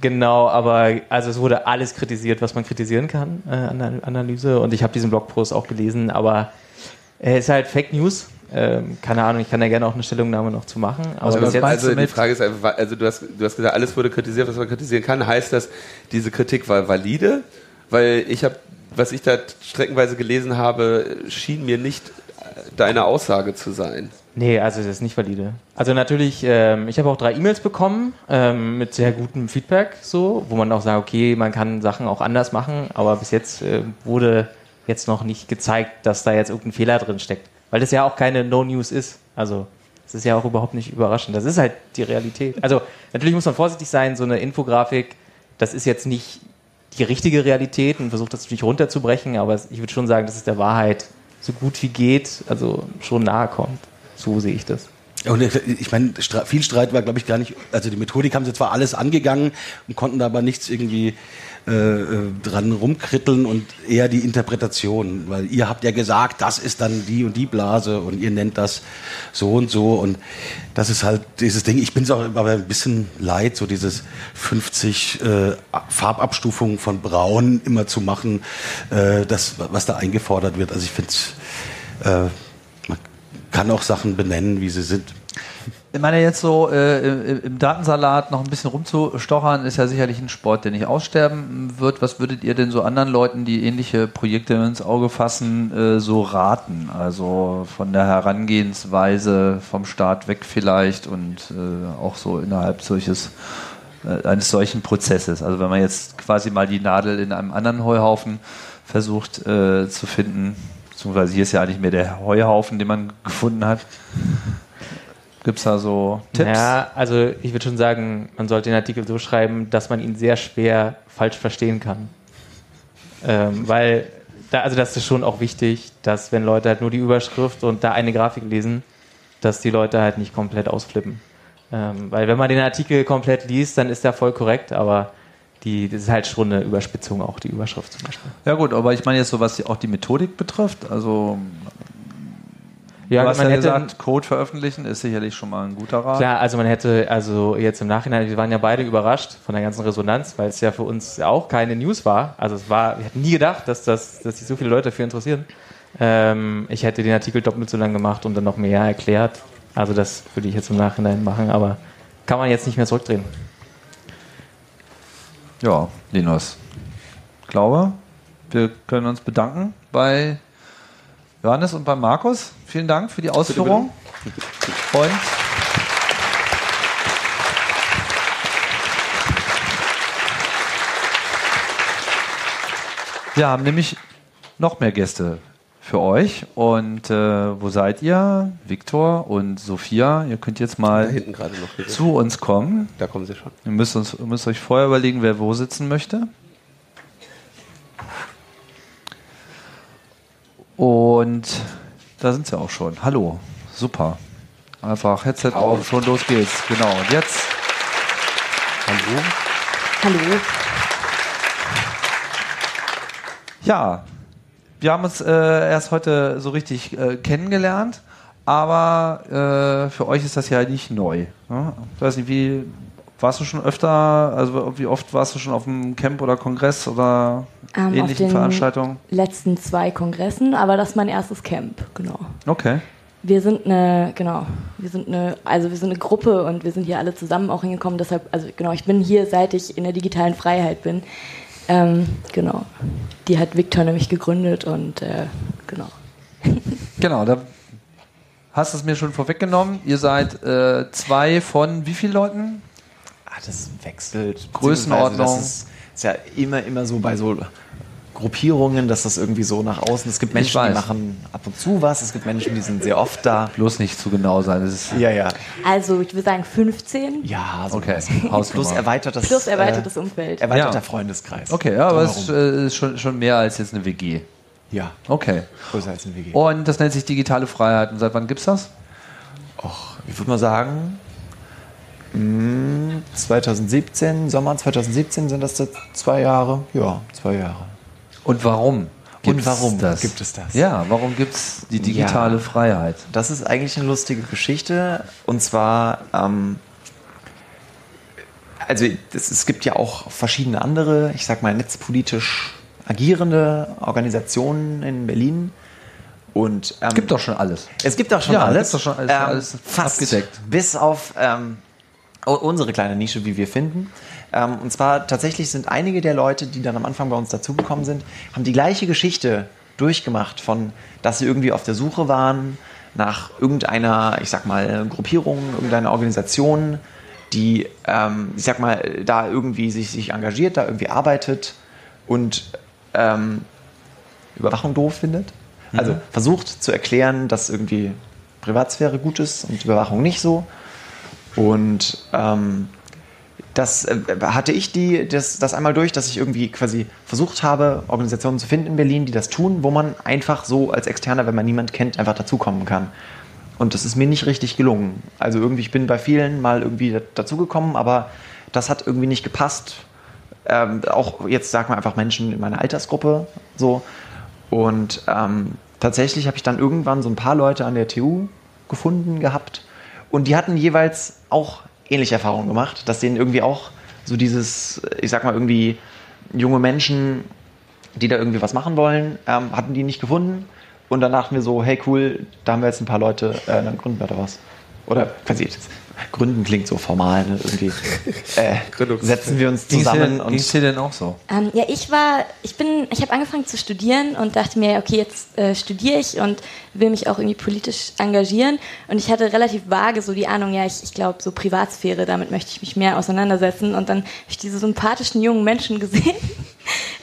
genau, aber also es wurde alles kritisiert, was man kritisieren kann äh, an der Analyse und ich habe diesen Blogpost auch gelesen, aber es ist halt Fake News ähm, keine Ahnung, ich kann da gerne auch eine Stellungnahme noch zu machen. Aber also, also die Frage ist einfach, also du hast, du hast gesagt, alles wurde kritisiert, was man kritisieren kann. Heißt das, diese Kritik war valide? weil ich habe, was ich da streckenweise gelesen habe, schien mir nicht deine Aussage zu sein. Nee, also das ist nicht valide. Also natürlich, ähm, ich habe auch drei E-Mails bekommen ähm, mit sehr gutem Feedback, so, wo man auch sagt, okay, man kann Sachen auch anders machen, aber bis jetzt äh, wurde jetzt noch nicht gezeigt, dass da jetzt irgendein Fehler drin steckt. Weil das ja auch keine No-News ist. Also das ist ja auch überhaupt nicht überraschend. Das ist halt die Realität. Also natürlich muss man vorsichtig sein, so eine Infografik, das ist jetzt nicht die richtige Realität und versucht das natürlich runterzubrechen, aber ich würde schon sagen, dass es der Wahrheit so gut wie geht, also schon nahe kommt. So sehe ich das. Und ich meine, viel Streit war, glaube ich, gar nicht. Also die Methodik haben sie zwar alles angegangen und konnten da aber nichts irgendwie dran rumkritteln und eher die Interpretation, weil ihr habt ja gesagt, das ist dann die und die Blase und ihr nennt das so und so und das ist halt dieses Ding. Ich bin es auch aber ein bisschen leid, so dieses 50 äh, Farbabstufungen von Braun immer zu machen, äh, das was da eingefordert wird. Also ich finde es äh, kann auch Sachen benennen, wie sie sind. Ich meine, jetzt so äh, im Datensalat noch ein bisschen rumzustochern, ist ja sicherlich ein Sport, der nicht aussterben wird. Was würdet ihr denn so anderen Leuten, die ähnliche Projekte ins Auge fassen, äh, so raten? Also von der Herangehensweise vom Staat weg vielleicht und äh, auch so innerhalb solches, äh, eines solchen Prozesses. Also wenn man jetzt quasi mal die Nadel in einem anderen Heuhaufen versucht äh, zu finden, beziehungsweise hier ist ja eigentlich mehr der Heuhaufen, den man gefunden hat. Gibt es da so Tipps? Ja, also ich würde schon sagen, man sollte den Artikel so schreiben, dass man ihn sehr schwer falsch verstehen kann. Ähm, weil, da, also das ist schon auch wichtig, dass wenn Leute halt nur die Überschrift und da eine Grafik lesen, dass die Leute halt nicht komplett ausflippen. Ähm, weil wenn man den Artikel komplett liest, dann ist er voll korrekt, aber die, das ist halt schon eine Überspitzung, auch die Überschrift zum Beispiel. Ja gut, aber ich meine jetzt so, was auch die Methodik betrifft, also ja, du hast man ja hätte, gesagt, Code veröffentlichen ist sicherlich schon mal ein guter Rat. Klar, also man hätte, also jetzt im Nachhinein, wir waren ja beide überrascht von der ganzen Resonanz, weil es ja für uns auch keine News war. Also es war, wir hätten nie gedacht, dass, das, dass sich so viele Leute dafür interessieren. Ähm, ich hätte den Artikel doppelt so lang gemacht und dann noch mehr erklärt. Also das würde ich jetzt im Nachhinein machen, aber kann man jetzt nicht mehr zurückdrehen. Ja, Linus. Ich glaube, wir können uns bedanken bei Johannes und bei Markus. Vielen Dank für die Ausführung. Und wir haben nämlich noch mehr Gäste für euch. Und äh, wo seid ihr? Viktor und Sophia, ihr könnt jetzt mal noch. zu uns kommen. Da kommen sie schon. Ihr müsst, uns, ihr müsst euch vorher überlegen, wer wo sitzen möchte. Und da sind sie auch schon. Hallo. Super. Einfach Headset auf, schon los geht's. Genau. Und jetzt. Hallo. Hallo. Ja, wir haben uns äh, erst heute so richtig äh, kennengelernt, aber äh, für euch ist das ja nicht neu. Ne? Ich weiß nicht, wie warst du schon öfter, also wie oft warst du schon auf einem Camp oder Kongress oder Ähm, auf ähnlichen den Veranstaltungen? letzten zwei Kongressen, aber das ist mein erstes Camp, genau. Okay. Wir sind eine, genau, wir sind eine, also wir sind eine Gruppe und wir sind hier alle zusammen auch hingekommen. Deshalb, also genau, ich bin hier, seit ich in der digitalen Freiheit bin. Ähm, genau. Die hat Victor nämlich gegründet und äh, genau. Genau, da hast du es mir schon vorweggenommen. Ihr seid äh, zwei von wie vielen Leuten? Ah, das wechselt. Größenordnung. Das ist, ist ja immer, immer so bei so Gruppierungen, dass das irgendwie so nach außen. Es gibt Menschen, die machen ab und zu was. Es gibt Menschen, die sind sehr oft da. Bloß nicht zu genau sein. Das ist Ja, ja. Also ich würde sagen 15 Ja, so okay. Plus erweitertes, plus erweitertes äh, Umfeld. erweiterter Ja. Freundeskreis. Okay, ja, aber es ist, äh, ist schon, schon mehr als jetzt eine WG. Ja, Okay. größer als ein WG. Und das nennt sich digitale Freiheit. Und seit wann gibt's das? Och, ich würde mal sagen, 2017, Sommer 2017 sind das zwei Jahre. Ja, zwei Jahre. Und warum? Und warum das? gibt es das? Ja, warum gibt es die digitale Ja. Freiheit? Das ist eigentlich eine lustige Geschichte. Und zwar, ähm, also es, es gibt ja auch verschiedene andere, ich sag mal, netzpolitisch agierende Organisationen in Berlin. Und ähm, Es gibt doch schon alles. es gibt auch schon Ja, alles. doch schon alles- alles fast abgedeckt. Bis auf ähm, unsere kleine Nische, wie wir finden. Ähm, und zwar tatsächlich sind einige der Leute, die dann am Anfang bei uns dazugekommen sind, haben die gleiche Geschichte durchgemacht, von dass sie irgendwie auf der Suche waren nach irgendeiner, ich sag mal, Gruppierung, irgendeiner Organisation, die, ähm, ich sag mal, da irgendwie sich, sich engagiert, da irgendwie arbeitet und ähm, Überwachung doof findet. Also versucht zu erklären, dass irgendwie Privatsphäre gut ist und Überwachung nicht so. Und ähm, das äh, hatte ich die, das, das einmal durch, dass ich irgendwie quasi versucht habe, Organisationen zu finden in Berlin, die das tun, wo man einfach so als Externer, wenn man niemand kennt, einfach dazukommen kann. Und das ist mir nicht richtig gelungen. Also irgendwie, ich bin bei vielen mal irgendwie dazugekommen, aber das hat irgendwie nicht gepasst. Ähm, auch jetzt sagen wir einfach Menschen in meiner Altersgruppe so. Und ähm, tatsächlich habe ich dann irgendwann so ein paar Leute an der TU gefunden gehabt. Und die hatten jeweils auch ähnliche Erfahrungen gemacht, dass denen irgendwie auch so dieses, ich sag mal, irgendwie junge Menschen, die da irgendwie was machen wollen, ähm, hatten die nicht gefunden. Und dann dachten wir so, hey cool, da haben wir jetzt ein paar Leute, äh, dann gründen wir da was. Oder quasi, gründen klingt so formal, ne? irgendwie äh, setzen wir uns zusammen Ging es dir denn auch so? Ähm, ja, ich war, ich bin, ich habe angefangen zu studieren und dachte mir, okay, jetzt äh, studiere ich und will mich auch irgendwie politisch engagieren. Und ich hatte relativ vage so die Ahnung, ja, ich, ich glaube, so Privatsphäre, damit möchte ich mich mehr auseinandersetzen. Und dann habe ich diese sympathischen jungen Menschen gesehen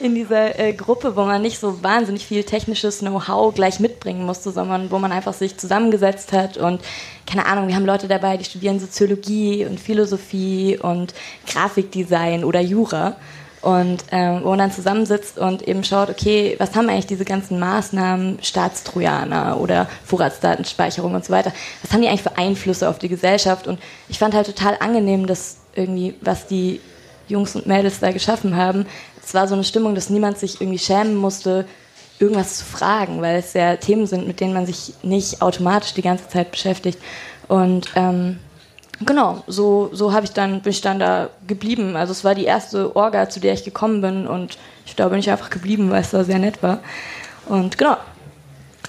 in dieser äh, Gruppe, wo man nicht so wahnsinnig viel technisches Know-how gleich mitbringen musste, sondern wo man einfach sich zusammengesetzt hat und keine Ahnung, wir haben Leute dabei, die studieren Soziologie und Philosophie und Grafikdesign oder Jura. Und ähm, wo man dann zusammensitzt und eben schaut, okay, was haben eigentlich diese ganzen Maßnahmen, Staatstrojaner oder Vorratsdatenspeicherung und so weiter, was haben die eigentlich für Einflüsse auf die Gesellschaft? Und ich fand halt total angenehm, dass irgendwie, was die Jungs und Mädels da geschaffen haben, es war so eine Stimmung, dass niemand sich irgendwie schämen musste, irgendwas zu fragen, weil es ja Themen sind, mit denen man sich nicht automatisch die ganze Zeit beschäftigt. Und ähm, genau, so, so habe ich dann, bin ich dann da geblieben. Also es war die erste Orga, zu der ich gekommen bin und ich da bin ich einfach geblieben, weil es da sehr nett war. Und genau,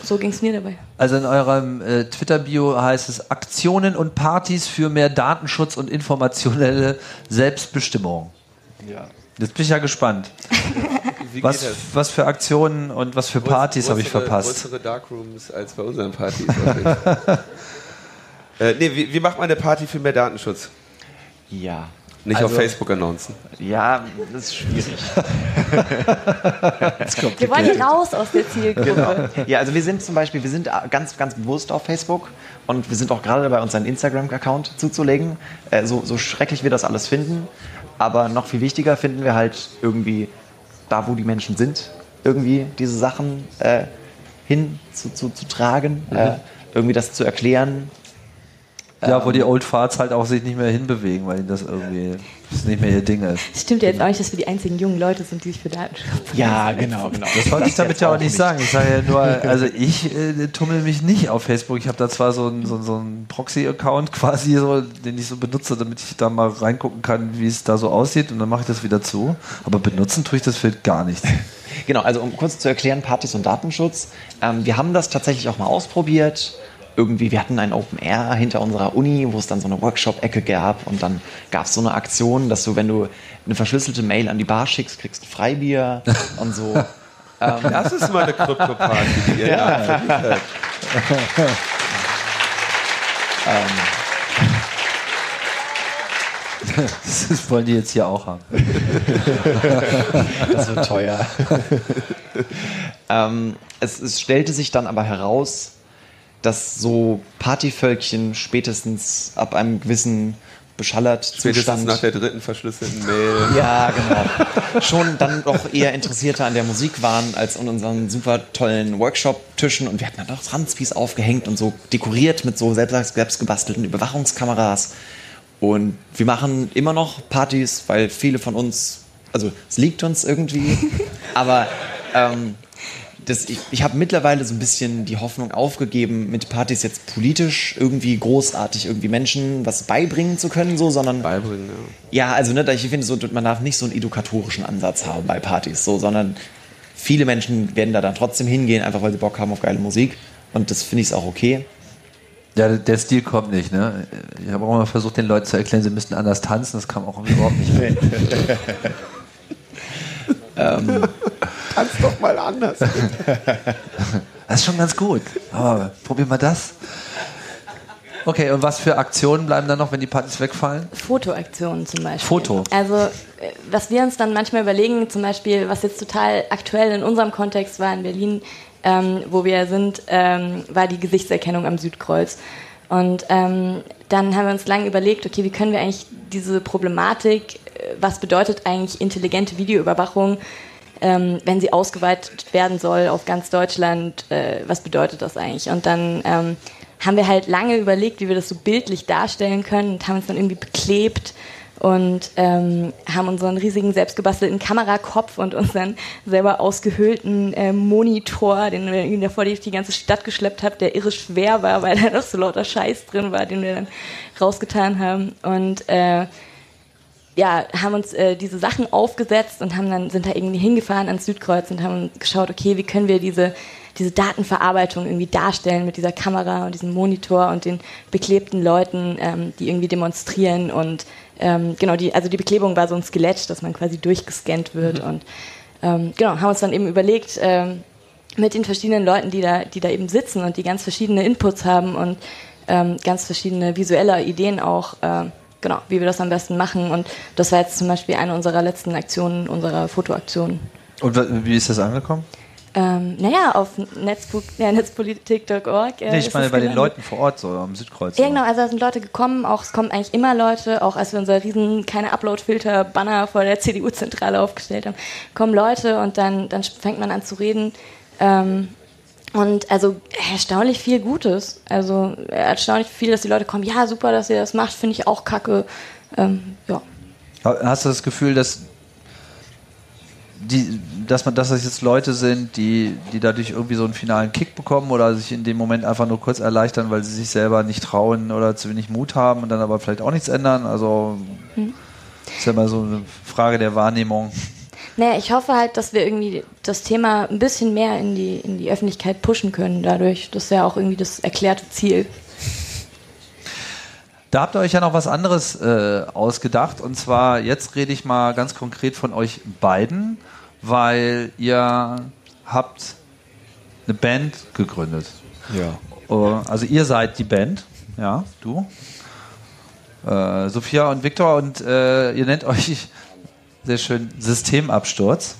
so ging es mir dabei. Also in eurem äh, Twitter-Bio heißt es Aktionen und Partys für mehr Datenschutz und informationelle Selbstbestimmung. Ja. Jetzt bin ich ja gespannt. Was, das? was für Aktionen und was für Partys habe ich verpasst? Größere Darkrooms als bei unseren Partys. auf äh, nee, wie, wie macht man eine Party für mehr Datenschutz? Ja. Nicht auf Also- Facebook announcen. Ja, das ist schwierig. Wir wollen raus aus der Zielgruppe. Ja, also wir sind zum Beispiel, wir sind ganz, ganz bewusst auf Facebook und wir sind auch gerade dabei, unseren Instagram-Account zuzulegen. Äh, so, so schrecklich wir das alles finden. Aber noch viel wichtiger finden wir halt irgendwie da, wo die Menschen sind, irgendwie diese Sachen äh, hin zu, zu, zu tragen, äh, irgendwie das zu erklären. Ja, wo die Old Farts halt auch sich nicht mehr hinbewegen, weil ihnen das irgendwie das nicht mehr ihr Ding ist. Es stimmt ja jetzt auch nicht, dass wir die einzigen jungen Leute sind, die sich für Datenschutz Ja, genau, genau. Das wollte ich damit ja auch nicht sagen. Ich sage ja nur, also ich äh, tummel mich nicht auf Facebook. Ich habe da zwar so einen so, so einen Proxy-Account quasi, so, den ich so benutze, damit ich da mal reingucken kann, wie es da so aussieht und dann mache ich das wieder zu. Aber benutzen tue ich das für gar nichts. Genau, also um kurz zu erklären, Partys und Datenschutz. Ähm, wir haben das tatsächlich auch mal ausprobiert. Irgendwie, wir hatten ein Open Air hinter unserer Uni, wo es dann so eine Workshop-Ecke gab und dann gab es so eine Aktion, dass du, wenn du eine verschlüsselte Mail an die Bar schickst, kriegst du Freibier und so. Das ist mal eine Krypto-Party, die ihr da verdient habt. Das wollen die jetzt hier auch haben. Das wird teuer. ähm, es, es stellte sich dann aber heraus, dass so Partyvölkchen spätestens ab einem gewissen beschallert Spätestens Zustand nach der dritten verschlüsselten Mail. Ja, genau. Schon dann doch eher interessierter an der Musik waren als an unseren super tollen Workshop-Tischen. Und wir hatten dann auch Transpis aufgehängt und so dekoriert mit so selbst, selbst gebastelten Überwachungskameras. Und wir machen immer noch Partys, weil viele von uns, also es liegt uns irgendwie, aber ähm, das, ich, ich habe mittlerweile so ein bisschen die Hoffnung aufgegeben, mit Partys jetzt politisch irgendwie großartig irgendwie Menschen was beibringen zu können, so, sondern Beibringen, ja. ja, also ne, ich finde, so, man darf nicht so einen edukatorischen Ansatz haben bei Partys, so, sondern viele Menschen werden da dann trotzdem hingehen, einfach weil sie Bock haben auf geile Musik. Und das finde ich auch okay. Ja, der Stil kommt nicht, ne? Ich habe auch mal versucht, den Leuten zu erklären, sie müssten anders tanzen, das kam auch überhaupt nicht. ähm. Tanz doch mal anders. Das ist schon ganz gut, aber probier mal das. Okay, und was für Aktionen bleiben dann noch, wenn die Partys wegfallen? Fotoaktionen zum Beispiel. Foto. Also, äh, was wir uns dann manchmal überlegen, zum Beispiel, was jetzt total aktuell in unserem Kontext war in Berlin, ähm, wo wir sind, ähm, war die Gesichtserkennung am Südkreuz. Und ähm, dann haben wir uns lange überlegt, okay, wie können wir eigentlich diese Problematik, was bedeutet eigentlich intelligente Videoüberwachung, ähm, wenn sie ausgeweitet werden soll auf ganz Deutschland, äh, was bedeutet das eigentlich? Und dann ähm, haben wir halt lange überlegt, wie wir das so bildlich darstellen können und haben uns dann irgendwie beklebt und ähm, haben unseren riesigen selbstgebastelten Kamerakopf und unseren selber ausgehöhlten äh, Monitor, den wir davor die, die ganze Stadt geschleppt haben, der irre schwer war, weil da noch so lauter Scheiß drin war, den wir dann rausgetan haben und äh, ja, haben uns äh, diese Sachen aufgesetzt und haben dann sind da irgendwie hingefahren ans Südkreuz und haben geschaut, okay, wie können wir diese diese Datenverarbeitung irgendwie darstellen mit dieser Kamera und diesem Monitor und den beklebten Leuten, ähm, die irgendwie demonstrieren und ähm, genau die also die Beklebung war so ein Skelett, dass man quasi durchgescannt wird mhm. und ähm, genau haben uns dann eben überlegt ähm, mit den verschiedenen Leuten, die da die da eben sitzen und die ganz verschiedene Inputs haben und ähm, ganz verschiedene visuelle Ideen auch äh, genau, wie wir das am besten machen. Und das war jetzt zum Beispiel eine unserer letzten Aktionen, unserer Fotoaktionen. Und wie ist das angekommen? Ähm, naja, auf Netzpo ja, netzpolitik.org. Äh, nee, ich meine bei den Leuten vor Ort, so am Südkreuz. Ja, genau, also da sind Leute gekommen, auch es kommen eigentlich immer Leute, auch als wir unser riesen keine Upload-Filter-Banner vor der CDU-Zentrale aufgestellt haben, kommen Leute und dann, dann fängt man an zu reden. Ähm, und also erstaunlich viel Gutes. Also erstaunlich viel, dass die Leute kommen, ja, super, dass ihr das macht, finde ich auch kacke. Ähm, ja. Hast du das Gefühl, dass die, dass man, dass das jetzt Leute sind, die, die dadurch irgendwie so einen finalen Kick bekommen oder sich in dem Moment einfach nur kurz erleichtern, weil sie sich selber nicht trauen oder zu wenig Mut haben und dann aber vielleicht auch nichts ändern? Also hm. ist ja mal so eine Frage der Wahrnehmung. Naja, ich hoffe halt, dass wir irgendwie das Thema ein bisschen mehr in die, in die Öffentlichkeit pushen können dadurch. Das ist ja auch irgendwie das erklärte Ziel. Da habt ihr euch ja noch was anderes äh, ausgedacht. Und zwar, jetzt rede ich mal ganz konkret von euch beiden, weil ihr habt eine Band gegründet. Ja. Uh, also ihr seid die Band, ja, du. Äh, Sophia und Viktor und äh, ihr nennt euch sehr schön Systemabsturz.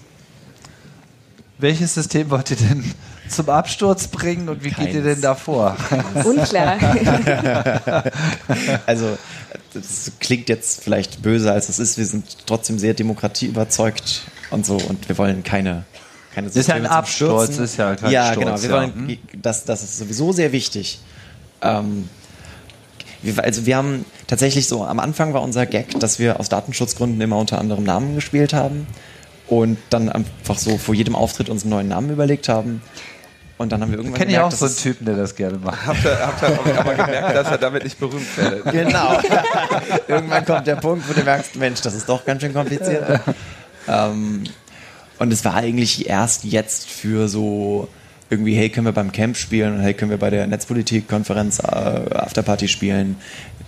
Welches System wollt ihr denn zum Absturz bringen und wie Keins. geht ihr denn davor? Unklar. also, das klingt jetzt vielleicht böse, als es ist. Wir sind trotzdem sehr demokratie überzeugt und so und wir wollen keine keine Das ist ja ein Absturz, Stürzen. ist ja kein Ja, Sturz, genau. Wir ja. wollen, hm? das, das ist sowieso sehr wichtig. Ähm, wir, also wir haben tatsächlich so, am Anfang war unser Gag, dass wir aus Datenschutzgründen immer unter anderem Namen gespielt haben und dann einfach so vor jedem Auftritt uns einen neuen Namen überlegt haben. Und dann haben wir irgendwann. Kenne ich auch so einen Typen, der das gerne macht. Habt ihr, habt ihr aber gemerkt, dass er damit nicht berühmt wird? Genau. irgendwann kommt der Punkt, wo du merkst, Mensch, das ist doch ganz schön kompliziert. ähm, und es war eigentlich erst jetzt für so irgendwie, hey, können wir beim Camp spielen und hey, können wir bei der Netzpolitik-Konferenz äh, Afterparty spielen,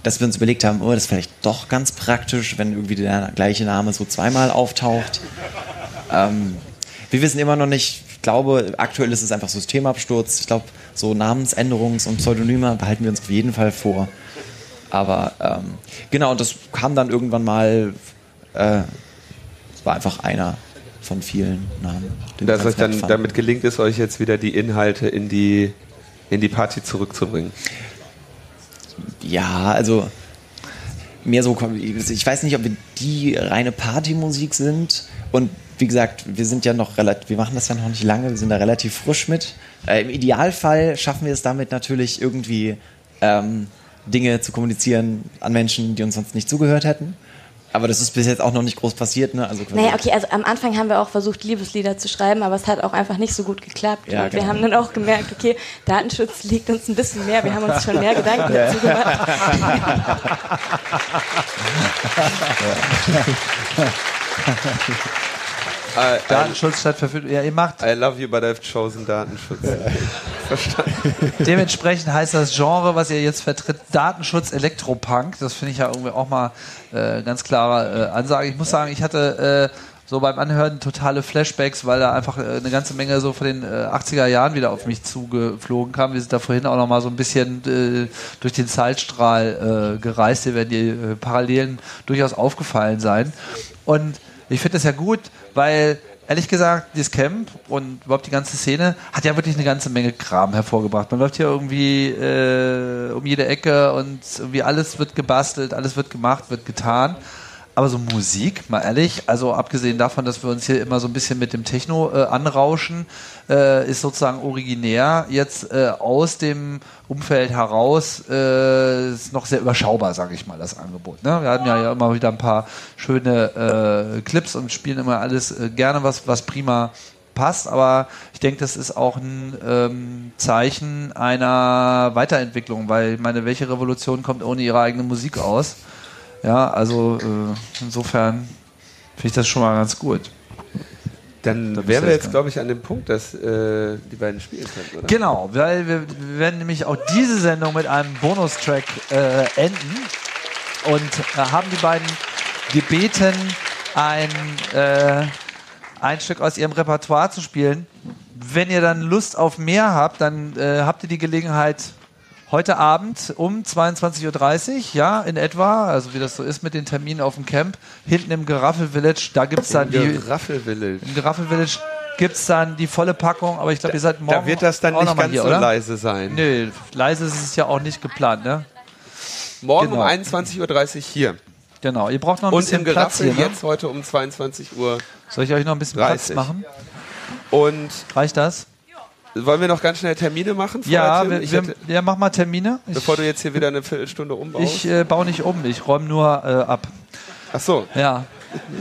dass wir uns überlegt haben, oh, das ist vielleicht doch ganz praktisch, wenn irgendwie der gleiche Name so zweimal auftaucht. Ähm, wir wissen immer noch nicht, ich glaube, aktuell ist es einfach Systemabsturz. Ich glaube, so Namensänderungs- und Pseudonyme behalten wir uns auf jeden Fall vor. Aber ähm, genau, und das kam dann irgendwann mal, äh, es war einfach einer von vielen Namen. Dass euch dann damit gelingt es euch jetzt wieder die Inhalte in die, in die Party zurückzubringen. Ja, also mehr so, ich weiß nicht, ob wir die reine Partymusik sind und wie gesagt, wir sind ja noch relativ, wir machen das ja noch nicht lange, wir sind da relativ frisch mit. Äh, Im Idealfall schaffen wir es damit natürlich irgendwie ähm, Dinge zu kommunizieren an Menschen, die uns sonst nicht zugehört hätten. Aber das ist bis jetzt auch noch nicht groß passiert, ne? Also naja, okay, also am Anfang haben wir auch versucht, Liebeslieder zu schreiben, aber es hat auch einfach nicht so gut geklappt. Ja, und genau. wir haben dann auch gemerkt, okay, Datenschutz liegt uns ein bisschen mehr. Wir haben uns schon mehr Gedanken dazu gemacht. Datenschutz statt Verfügung. Ja, ihr macht. I love you, but I've chosen Datenschutz. verstanden. Dementsprechend heißt das Genre, was ihr jetzt vertritt, Datenschutz Elektropunk. Das finde ich ja irgendwie auch mal äh, ganz klare äh, Ansage. Ich muss sagen, ich hatte äh, so beim Anhören totale Flashbacks, weil da einfach äh, eine ganze Menge so von den äh, 80er Jahren wieder auf mich zugeflogen kam. Wir sind da vorhin auch noch mal so ein bisschen äh, durch den Zeitstrahl äh, gereist. Hier werden die äh, Parallelen durchaus aufgefallen sein. Und ich finde das ja gut, weil ehrlich gesagt, dieses Camp und überhaupt die ganze Szene hat ja wirklich eine ganze Menge Kram hervorgebracht. Man läuft hier irgendwie äh, um jede Ecke und irgendwie alles wird gebastelt, alles wird gemacht, wird getan. Aber so Musik, mal ehrlich, also abgesehen davon, dass wir uns hier immer so ein bisschen mit dem Techno äh, anrauschen, äh, ist sozusagen originär jetzt äh, aus dem Umfeld heraus äh, ist noch sehr überschaubar, sage ich mal, das Angebot. Ne? Wir hatten ja, immer wieder ein paar schöne äh, Clips und spielen immer alles äh, gerne, was, was prima passt, aber ich denke, das ist auch ein ähm, Zeichen einer Weiterentwicklung, weil ich meine, welche Revolution kommt ohne ihre eigene Musik aus? Ja, also äh, insofern finde ich das schon mal ganz gut. Dann bist wären wir jetzt jetzt, glaube ich, an dem Punkt, dass äh, die beiden spielen können, oder? Genau, weil wir, wir werden nämlich auch diese Sendung mit einem Bonustrack äh, enden und äh, haben die beiden gebeten, ein, äh, ein Stück aus ihrem Repertoire zu spielen. Wenn ihr dann Lust auf mehr habt, dann äh, habt ihr die Gelegenheit heute Abend um 22.30 Uhr, ja, in etwa, also wie das so ist mit den Terminen auf dem Camp, hinten im Geraffel Village, da gibt es dann die, Raffel Village. im Geraffel Village gibt es dann die volle Packung, aber ich glaube, ihr seid morgen Da wird das dann auch nicht ganz hier, so oder? leise sein. Nö, leise ist es ja auch nicht geplant, ne? Morgen Genau. um 21.30 Uhr hier. Genau, ihr braucht noch ein Und bisschen im Platz Geraffel hier, ne? jetzt heute um 22 Uhr. Soll ich euch noch ein bisschen Platz 30. machen? Und Reicht das? Wollen wir noch ganz schnell Termine machen? Ja, wir, wir, ja, mach mal Termine. Ich, bevor du jetzt hier wieder eine Viertelstunde umbaust. ich äh, baue nicht um, ich räume nur äh, ab. Ach so. Ja.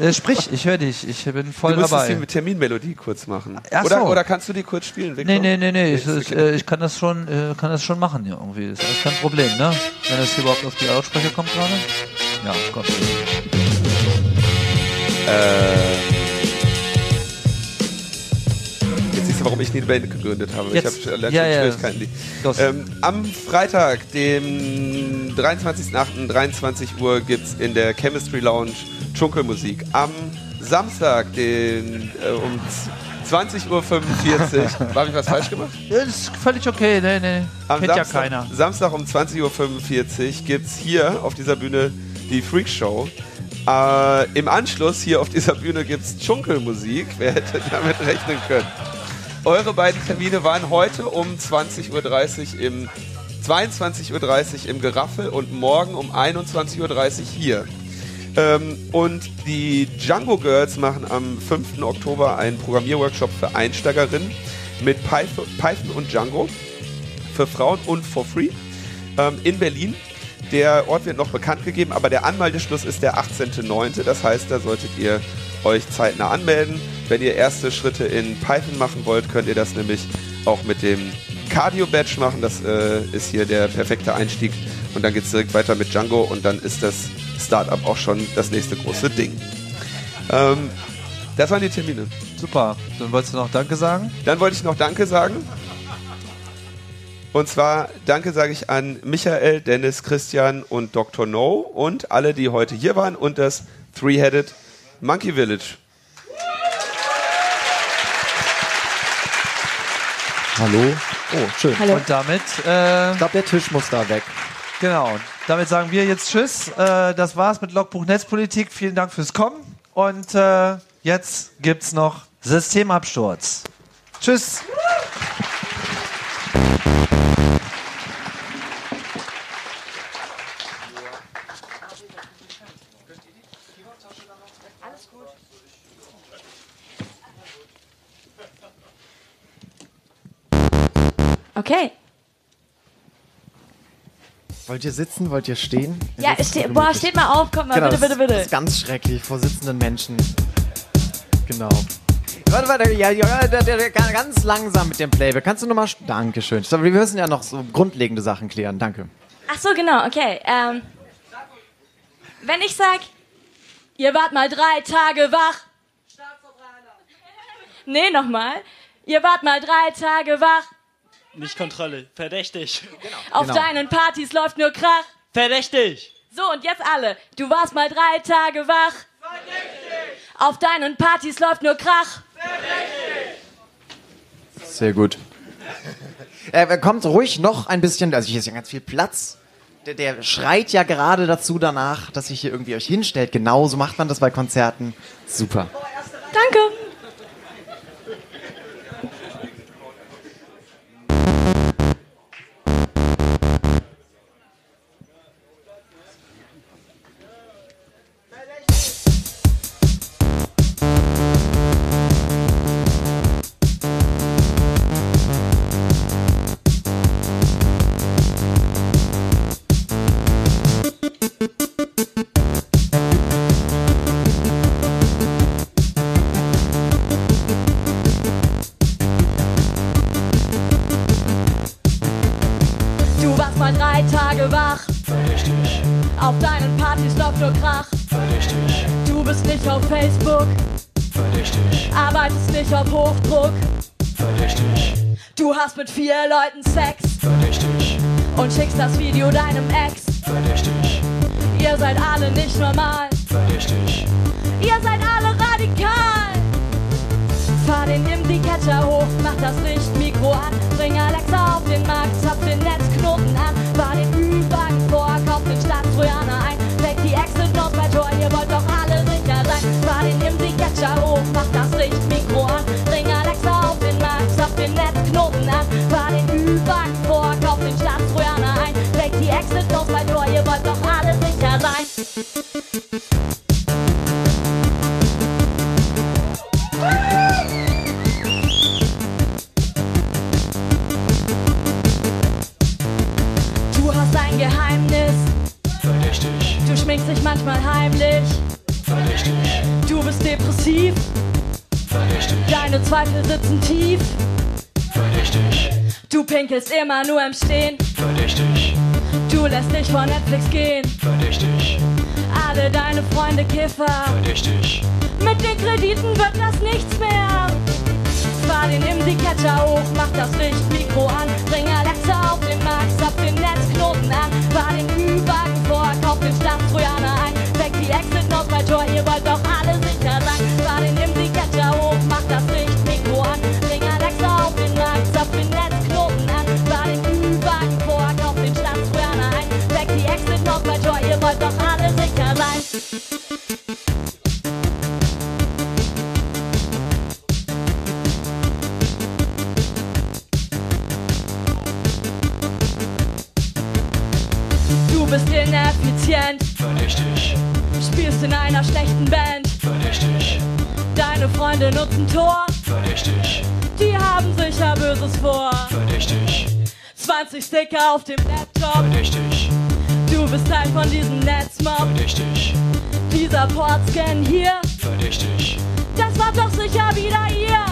Äh, sprich, ich höre dich, ich bin voll Du müsstest die dabei. Terminmelodie kurz machen. Ach oder, so. oder kannst du die kurz spielen, Victor? Nee, nee, nee, nee, ich, ich, äh, ich kann das schon, äh, kann das schon machen hier irgendwie. Das ist kein Problem, ne? Wenn das hier überhaupt auf die Lautsprecher kommt gerade. Ja, kommt. Jetzt du, warum ich nie eine Band gegründet habe. Jetzt. Ich habe leider Ja, ja. Schwierigkeiten. Die. Ähm, am Freitag, dem 23.08. 23 Uhr gibt es in der Chemistry Lounge Dschunkelmusik. Am Samstag, den, äh, um 20.45 Uhr, habe ich was falsch gemacht? Das ist völlig okay, nee, nee. Am Kennt ja Samstag, keiner. Samstag um 20.45 Uhr gibt es hier auf dieser Bühne die Freak Show. Äh, Im Anschluss hier auf dieser Bühne gibt es Dschunkelmusik. Wer hätte damit rechnen können? Eure beiden Termine waren heute um 20.30 Uhr im 22.30 Uhr im Geraffel und morgen um 21.30 Uhr hier. Ähm, und die Django Girls machen am 5. Oktober einen Programmierworkshop für Einsteigerinnen mit Python, und Django für Frauen und for free ähm, in Berlin. Der Ort wird noch bekannt gegeben, aber der Anmeldeschluss ist der 18.09. Das heißt, da solltet ihr euch zeitnah anmelden. Wenn ihr erste Schritte in Python machen wollt, könnt ihr das nämlich auch mit dem Cardio Badge machen. Das äh, ist hier der perfekte Einstieg. Und dann geht es direkt weiter mit Django und dann ist das Startup auch schon das nächste große Ding. Ähm, das waren die Termine. Super. Dann wolltest du noch Danke sagen? Dann wollte ich noch Danke sagen. Und zwar Danke sage ich an Michael, Dennis, Christian und Dr. No und alle, die heute hier waren und das Three-Headed Monkey Village. Hallo? Oh, schön. Hallo. Und damit, äh, Ich glaube, der Tisch muss da weg. genau. Damit sagen wir jetzt Tschüss. Äh, das war's mit Logbuch Netzpolitik. Vielen Dank fürs Kommen. Und äh, jetzt gibt's noch Systemabsturz. Tschüss. Okay. Wollt ihr sitzen? Wollt ihr stehen? Ihr Ja, ste boah, steht mal auf, kommt mal, Genau, bitte, bitte, Das bitte. ist ganz schrecklich vor sitzenden Menschen. Genau. Warte, warte, ja, ja, der, der, der, ganz langsam mit dem Playback. Kannst du nochmal. Dankeschön. Wir müssen ja noch so grundlegende Sachen klären. Danke. Ach so, genau, okay. Ähm, wenn ich sag, ihr wart mal drei Tage wach. Nee, nochmal. Ihr wart mal drei Tage wach. Nicht Kontrolle. Verdächtig. Auf Genau. deinen Partys läuft nur Krach. Verdächtig. So, und jetzt alle. Du warst mal drei Tage wach. Auf deinen Partys läuft nur Krach. Sehr gut. Er kommt ruhig noch ein bisschen, also hier ist ja ganz viel Platz. Der, der schreit ja gerade dazu danach, dass sich hier irgendwie euch hinstellt. Genauso macht man das bei Konzerten. Super. Danke. Partys läuft nur Krach. Verdächtig. Du bist nicht auf Facebook. Verdächtig. Arbeitest nicht auf Hochdruck. Verdächtig. Du hast mit vier Leuten Sex. Verdächtig. Und schickst das Video deinem Ex. Verdächtig. Ihr seid alle nicht normal. Verdächtig. Ihr seid alle radikal. Fahr den IMSI-Catcher hoch, mach das Lichtmikro an. Bring Alexa auf den Markt, zapf den Netzknoten an. Fahr den Ü-Wagen vor, kauf den Staatstrojaner ein. Fahr den IMSI-Catcher hoch, mach das Lichtmikro an. Bring Alexa auf den Markt, zapf den Netzknoten an. Fahr den Ü-Wagen vor, kauf den Staatstrojaner ein. Weg die Exit-Notes bei Tor, ihr wollt doch alle sicher sein. Du hast depressiv, Verdächtig. deine Zweifel sitzen tief. Verdächtig. Du pinkelst immer nur im Stehen, Verdächtig. du lässt dich vor Netflix gehen. Verdächtig. Alle deine Freunde Kiffer, Verdächtig. mit den Krediten wird das nichts mehr. Fahr den IMSI-Catcher hoch, mach das Lichtmikro an. Bring Alexa auf den Markt, zapf den Netzknoten an. Fahr den Ü-Wagen vor, kauf den Staatstrojaner ein. Weg die Exit-Notes bei Tor, ihr wollt doch alle Du bist ineffizient, Verdächtig. spielst in einer schlechten Band. Verdächtig. Deine Freunde nutzen Tor, Verdächtig. die haben sicher Böses vor. Verdächtig. 20 Sticker auf dem Laptop, Verdächtig. du bist Teil von diesem Netzmob. Verdächtig. Dieser Portscan hier, Verdächtig. das war doch sicher wieder ihr.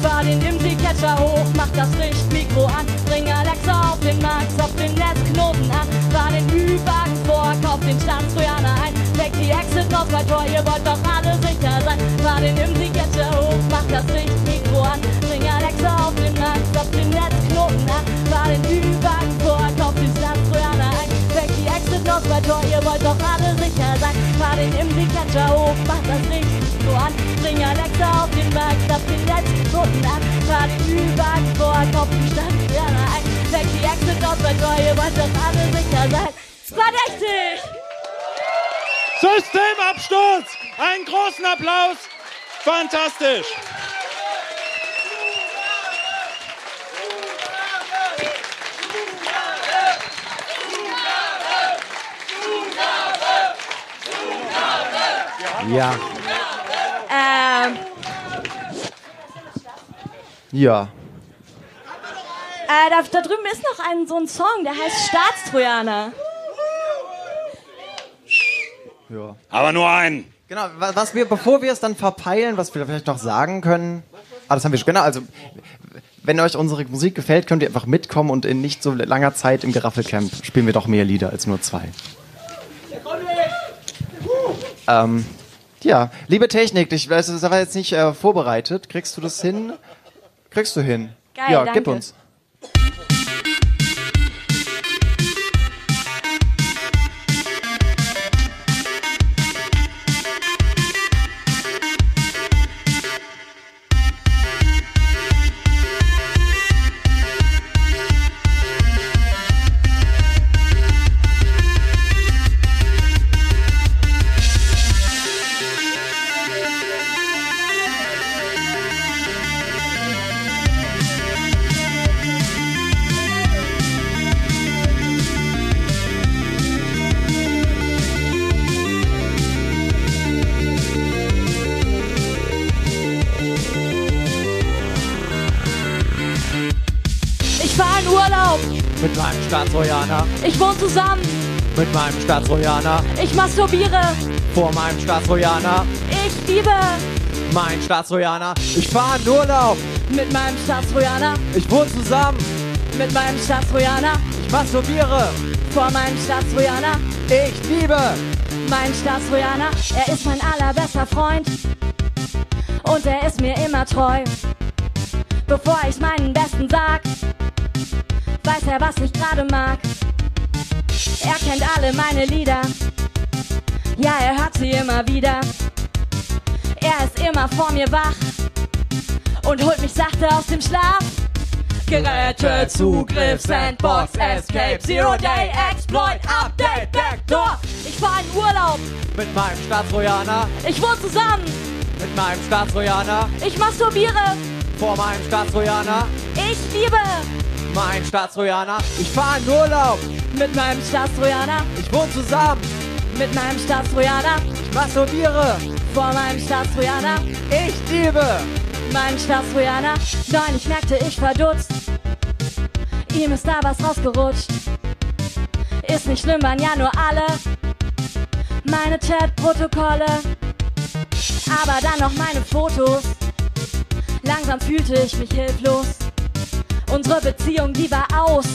Fahr den IMSI-Catcher hoch, mach das Lichtmikro an. Bring Alexa auf den Markt, zapf den Netzknoten an. Fahr den Ü-Wagen vor, kauf den Staatstrojaner ein. Weg die Exit-Notes bei Tor, ihr wollt doch alle sicher sein. Fahr den IMSI-Catcher hoch, mach das Lichtmikro an. Bring Alexa auf den Markt, zapf den Netzknoten an. Fahr den Ü-Wagen doch alle sicher sein. Fahr den IMSI-Catcher hoch, mach das Lichtmikro an. Bring Alexa auf den Markt, zapf den Netzknoten an. Fahr den Ü-Wagen vor, kauf den Staatstrojaner ein. Weg die Exit-Notes bei Tor, ihr wollt doch alle sicher sein. Verdächtig! Systemabsturz! Einen großen Applaus! Fantastisch! Ja. Ähm, Ja. äh, da, da drüben ist noch ein, so ein Song, der heißt Staatstrojaner. Ja. Aber nur einen. Genau, wa- was wir, bevor wir es dann verpeilen, was wir vielleicht noch sagen können. Ah, das haben wir schon, genau, also, wenn euch unsere Musik gefällt, könnt ihr einfach mitkommen und in nicht so langer Zeit im Geraffelcamp spielen wir doch mehr Lieder als nur zwei. Ähm, ja, liebe Technik, ich das war jetzt nicht äh, vorbereitet. Kriegst du das hin? Kriegst du hin. Geil, ja, danke. gib uns. Mit meinem Staatstrojaner, ich masturbiere, vor meinem Staatstrojaner, ich liebe. mein Staatstrojaner. Ich fahre in Urlaub, Mit meinem Staatstrojaner, ich wohne zusammen, mit meinem Staatstrojaner, ich masturbiere, vor meinem Staatstrojaner, ich liebe. mein Staatstrojaner. Er ist mein allerbester Freund und er ist mir immer treu. Bevor ich meinen Besten sag, weiß er, was ich gerade mag. Er kennt alle meine Lieder, ja, er hört sie immer wieder. Er ist immer vor mir wach und holt mich sachte aus dem Schlaf. Geräte, Zugriff, Sandbox, Escape, Zero Day, Exploit, Update, Backdoor. Ich fahr in Urlaub, Mit meinem Staatstrojaner, ich wohne zusammen, mit meinem Staatstrojaner, ich masturbiere, vor meinem Staatstrojaner, ich liebe. mein Staatstrojaner. Ich fahre in Urlaub, Mit meinem Staatstrojaner, ich wohne zusammen, mit meinem Staatstrojaner, ich masturbiere, vor meinem Staatstrojaner, ich liebe. mein Staatstrojaner. Neulich merkte ich verdutzt, ihm ist da was rausgerutscht. Ist nicht schlimm, waren ja nur alle meine Chatprotokolle. Aber dann noch meine Fotos. Langsam fühlte ich mich hilflos. Unsere Beziehung, die war aus.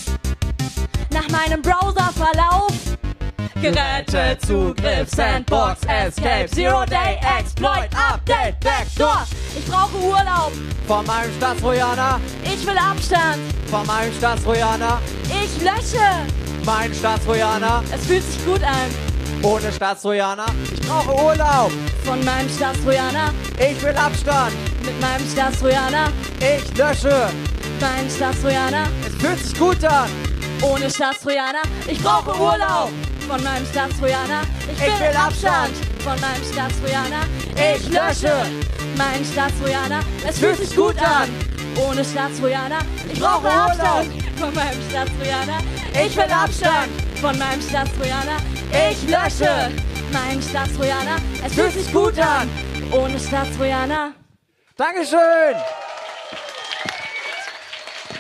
Nach meinem Browserverlauf. Geräte, Zugriff, Sandbox, Escape, Zero Day, Exploit, Update, Backdoor. Ich brauche Urlaub. Von meinem Staatstrojaner, Ich will Abstand. von meinem Staatstrojaner, Ich lösche. mein Staatstrojaner, Es fühlt sich gut an. ohne Staatstrojaner. Ich brauche Urlaub, Von meinem Staatstrojaner. ich will Abstand, Mit meinem Staatstrojaner. ich lösche. Mein Staatstrojaner. Es fühlt sich gut an, Ohne Staatstrojaner. Ich brauche Urlaub. Von meinem Staatstrojaner. Ich will, Ich will Abstand. Von meinem Staatstrojaner. Ich lösche. Mein Staatstrojaner. Es fühlt sich gut an. Ohne Staatstrojaner. Ich brauche Abstand. Von meinem Staatstrojaner. Ich will Abstand. Von meinem Staatstrojaner. Ich lösche. Mein Staatstrojaner. Es fühlt sich gut an. Ohne Staatstrojaner. Dankeschön.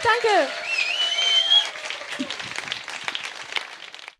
Danke.